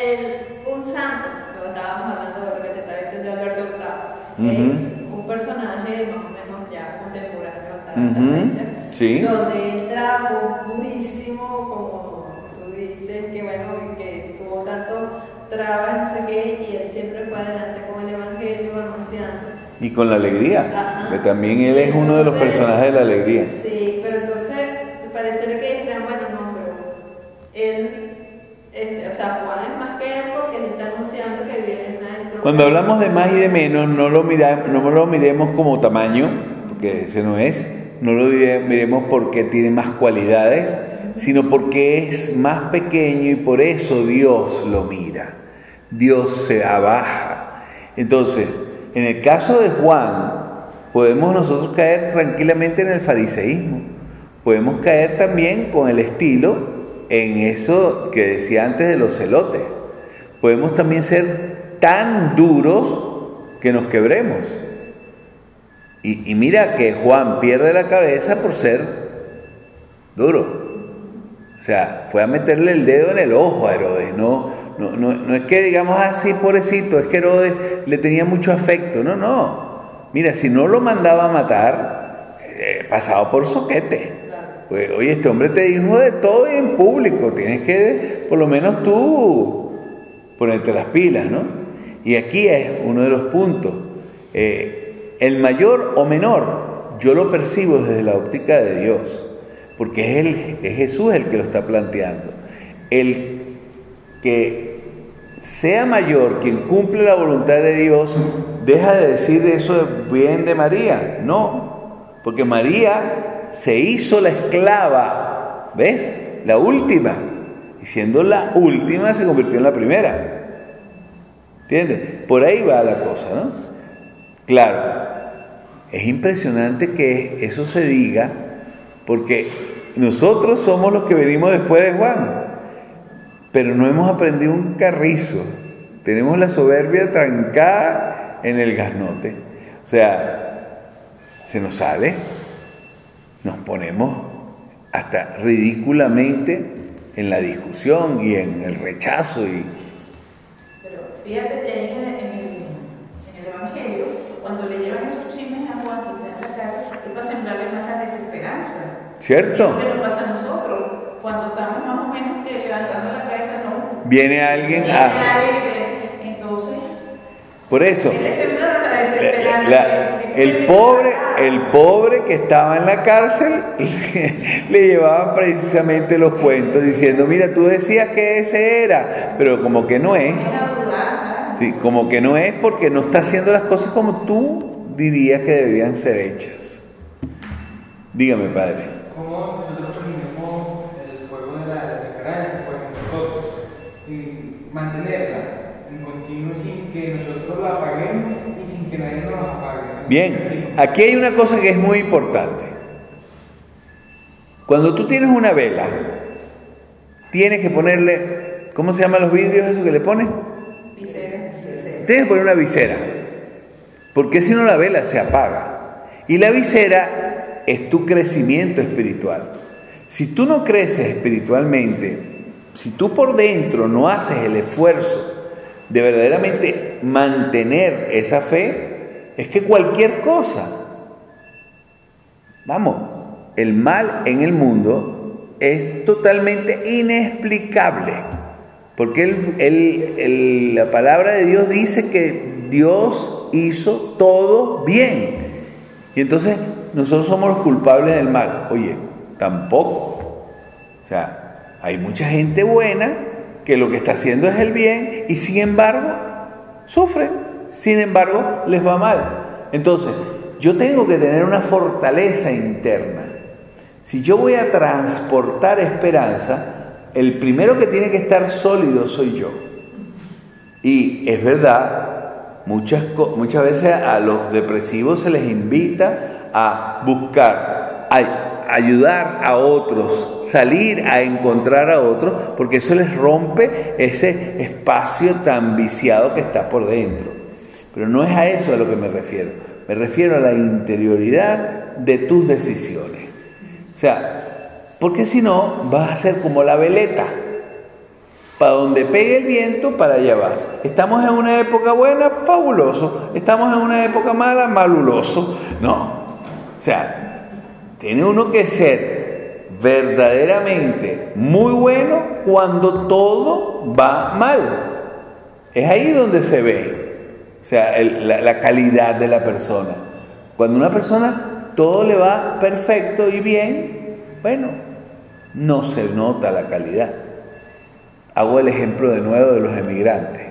el, un santo, lo estábamos hablando de lo que te está diciendo Alberto Hurtado, Ujú. eh, un personaje más o menos ya fecha, sí. donde él trajo durísimo, como tú dices, que bueno, que tuvo tanto trabas, no sé qué, y él siempre fue adelante con el Evangelio anunciando. Y con la alegría, Ajá. que también Él es uno de los personajes de la alegría. Sí, pero entonces parecería que dijeran, bueno, no, pero él, o sea, Juan es más que él porque él está anunciando que viene una Cuando hablamos de más y de menos, no lo, mira- no lo miremos como tamaño, porque ese no es, no lo mire- miremos porque tiene más cualidades, sino porque es más pequeño y por eso Dios lo mira. Dios se abaja. Entonces, en el caso de Juan, podemos nosotros caer tranquilamente en el fariseísmo. Podemos caer también con el estilo en eso que decía antes de los celotes. Podemos también ser tan duros que nos quebremos. Y, mira que Juan pierde la cabeza por ser duro. O sea, fue a meterle el dedo en el ojo a Herodes. No, no, no, es que digamos así, pobrecito, es que Herodes le tenía mucho afecto. No, no. Mira, si no lo mandaba a matar, eh, pasaba por soquete. Pues, oye, este hombre te dijo de todo y en público. Tienes que, por lo menos tú, ponerte las pilas, ¿no? Y aquí es uno de los puntos. Eh, el mayor o menor, yo lo percibo desde la óptica de Dios, porque es, el, es Jesús el que lo está planteando. El que sea mayor quien cumple la voluntad de Dios, deja de decir eso bien de María. No, porque María se hizo la esclava, ¿ves? La última. Y siendo la última se convirtió en la primera. ¿Entiendes? Por ahí va la cosa, ¿no? Claro, es impresionante que eso se diga porque nosotros somos los que venimos después de Juan, pero no hemos aprendido un carrizo. Tenemos la soberbia trancada en el gasnote. O sea, se nos sale, nos ponemos hasta ridículamente en la discusión y en el rechazo y Pero fíjate que ahí en el, en el, en el Evangelio, cuando le llevan esos chismes a Juan que está en la casa, es para sembrarle más la desesperanza. ¿Cierto? Nos pasa a nosotros. Cuando estamos más o menos que levantando la cabeza, no. viene alguien Viene a... alguien que- entonces, Por eso, la la- El pobre, el pobre que estaba en la cárcel le, llevaban precisamente los cuentos diciendo, mira, tú decías que ese era, pero como que no es. Sí, como que no es porque no está haciendo las cosas como tú dirías que debían ser hechas. Dígame, padre. ¿Cómo nosotros tenemos el fuego de la esperanza, pues nosotros, y mantenerla en continuo sin que nosotros la apaguemos y sin que nadie nos la apague? Bien, aquí hay una cosa que es muy importante. Cuando tú tienes una vela, tienes que ponerle, ¿cómo se llaman los vidrios eso que le pones? Visera. Tienes que poner una visera, porque si no la vela se apaga. Y la visera es tu crecimiento espiritual. Si tú no creces espiritualmente, si tú por dentro no haces el esfuerzo de verdaderamente mantener esa fe, es que cualquier cosa, vamos, el mal en el mundo es totalmente inexplicable. Porque la palabra de Dios dice que Dios hizo todo bien. Y entonces nosotros somos los culpables del mal. Oye, tampoco. O sea, hay mucha gente buena que lo que está haciendo es el bien y sin embargo sufren. Sin embargo, les va mal. Entonces, yo tengo que tener una fortaleza interna. Si yo voy a transportar esperanza, el primero que tiene que estar sólido soy yo. Y es verdad, muchas, muchas veces a los depresivos se les invita a buscar, a ayudar a otros, salir a encontrar a otros, porque eso les rompe ese espacio tan viciado que está por dentro. Pero no es a eso a lo que me refiero, me refiero a la interioridad de tus decisiones. O sea, porque si no, vas a ser como la veleta. Para donde pegue el viento, para allá vas. Estamos en una época buena, fabuloso. Estamos en una época mala, maluloso. No. O sea, tiene uno que ser verdaderamente muy bueno cuando todo va mal. Es ahí donde se ve. O sea, la, la calidad de la persona. Cuando una persona todo le va perfecto y bien, bueno, no se nota la calidad. Hago el ejemplo de nuevo de los emigrantes.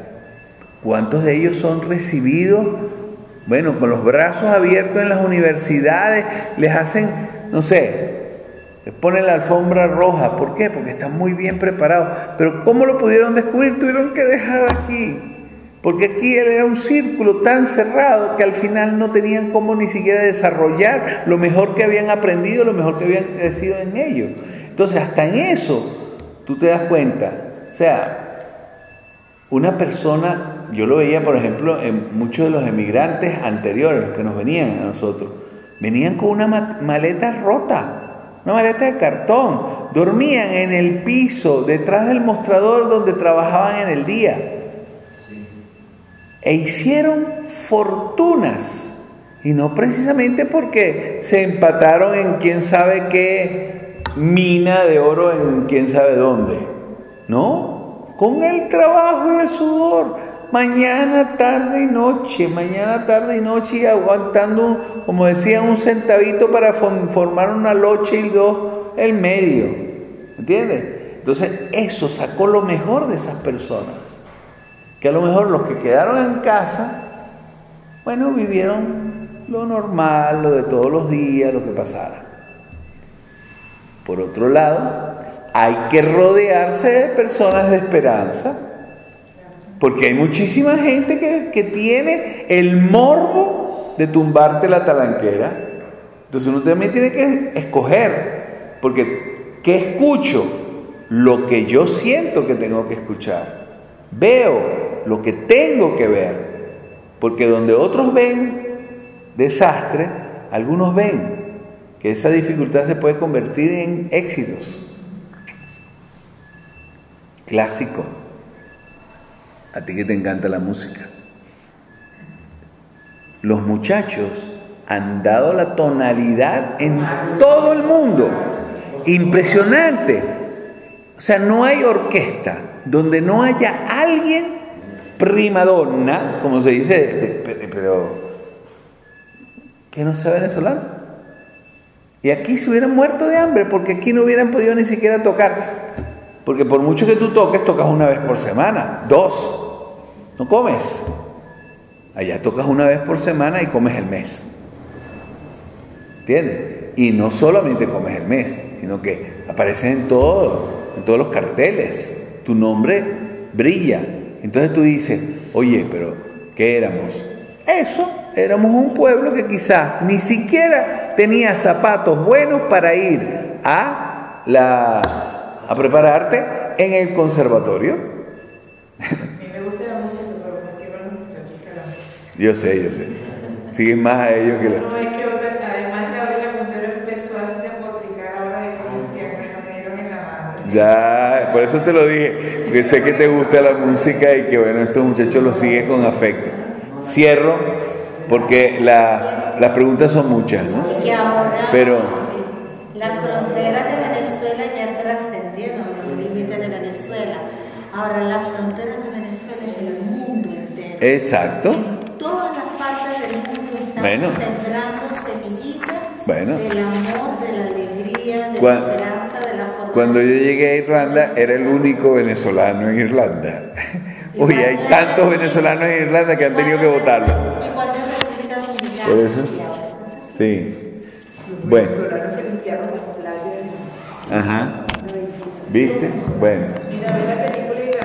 ¿Cuántos de ellos son recibidos, bueno, con los brazos abiertos en las universidades? Les hacen, no sé, les ponen la alfombra roja. ¿Por qué? Porque están muy bien preparados. Pero ¿cómo lo pudieron descubrir? Tuvieron que dejar aquí. Porque aquí era un círculo tan cerrado que al final no tenían cómo ni siquiera desarrollar lo mejor que habían aprendido, lo mejor que habían crecido en ellos. Entonces, hasta en eso tú te das cuenta. O sea, una persona, yo lo veía, por ejemplo, en muchos de los emigrantes anteriores, que nos venían a nosotros, venían con una maleta rota, una maleta de cartón, dormían en el piso, detrás del mostrador donde trabajaban en el día. E hicieron fortunas. Y no precisamente porque se empataron en quién sabe qué mina de oro en quién sabe dónde. No, con el trabajo y el sudor, mañana, tarde y noche, mañana, tarde y noche, aguantando, como decía, un centavito para formar una locha y dos el medio. ¿Entiendes? Entonces, eso sacó lo mejor de esas personas. Que a lo mejor los que quedaron en casa, bueno, vivieron lo normal, lo de todos los días, lo que pasara. Por otro lado, hay que rodearse de personas de esperanza, porque hay muchísima gente que, tiene el morbo de tumbarte la talanquera. Entonces uno también tiene que escoger, porque ¿qué escucho? Lo que yo siento que tengo que escuchar. Veo lo que tengo que ver, porque donde otros ven desastre, algunos ven que esa dificultad se puede convertir en éxitos. Clásico. A ti que te encanta la música. Los muchachos han dado la tonalidad en todo el mundo. Impresionante. O sea, no hay orquesta donde no haya alguien primadonna, como se dice, pero que no sea venezolano. Y aquí se hubieran muerto de hambre porque aquí no hubieran podido ni siquiera tocar. Porque por mucho que tú toques, tocas una vez por semana, dos. No comes. Allá tocas una vez por semana y comes el mes. ¿Entiendes? Y no solamente comes el mes, sino que aparece en todo, en todos los carteles. Tu nombre brilla. Entonces tú dices, oye, pero ¿qué éramos? Eso, éramos un pueblo que quizás ni siquiera tenía zapatos buenos para ir a, la, a prepararte en el conservatorio. A mí me gusta la música, pero no quiero a los muchachos que la música. Yo sé, yo sé. Siguen más a ellos que la... No, es que además Gabriela Montero empezó a despotricar ahora de Cristian, que me dieron en la madre. Ya, por eso te lo dije, porque sé que te gusta la música y que bueno, estos muchachos lo siguen con afecto. Cierro porque la- las preguntas son muchas, ¿no? Y que ahora Pero, las fronteras de Venezuela ya trascendieron los límites de Venezuela. Ahora las fronteras de Venezuela es el mundo entero. exacto, En todas las partes del mundo estamos Bueno. sembrando semillitas Bueno. del amor, de la alegría, de Cuan- la esperanza, de la formación. cuando yo llegué a Irlanda era el único venezolano en Irlanda. Hoy hay tantos venezolanos en Irlanda que han tenido que votarlo. Igual República Dominicana. Por eso. Sí. Bueno, ajá. ¿Viste? Bueno. Mira, ve la película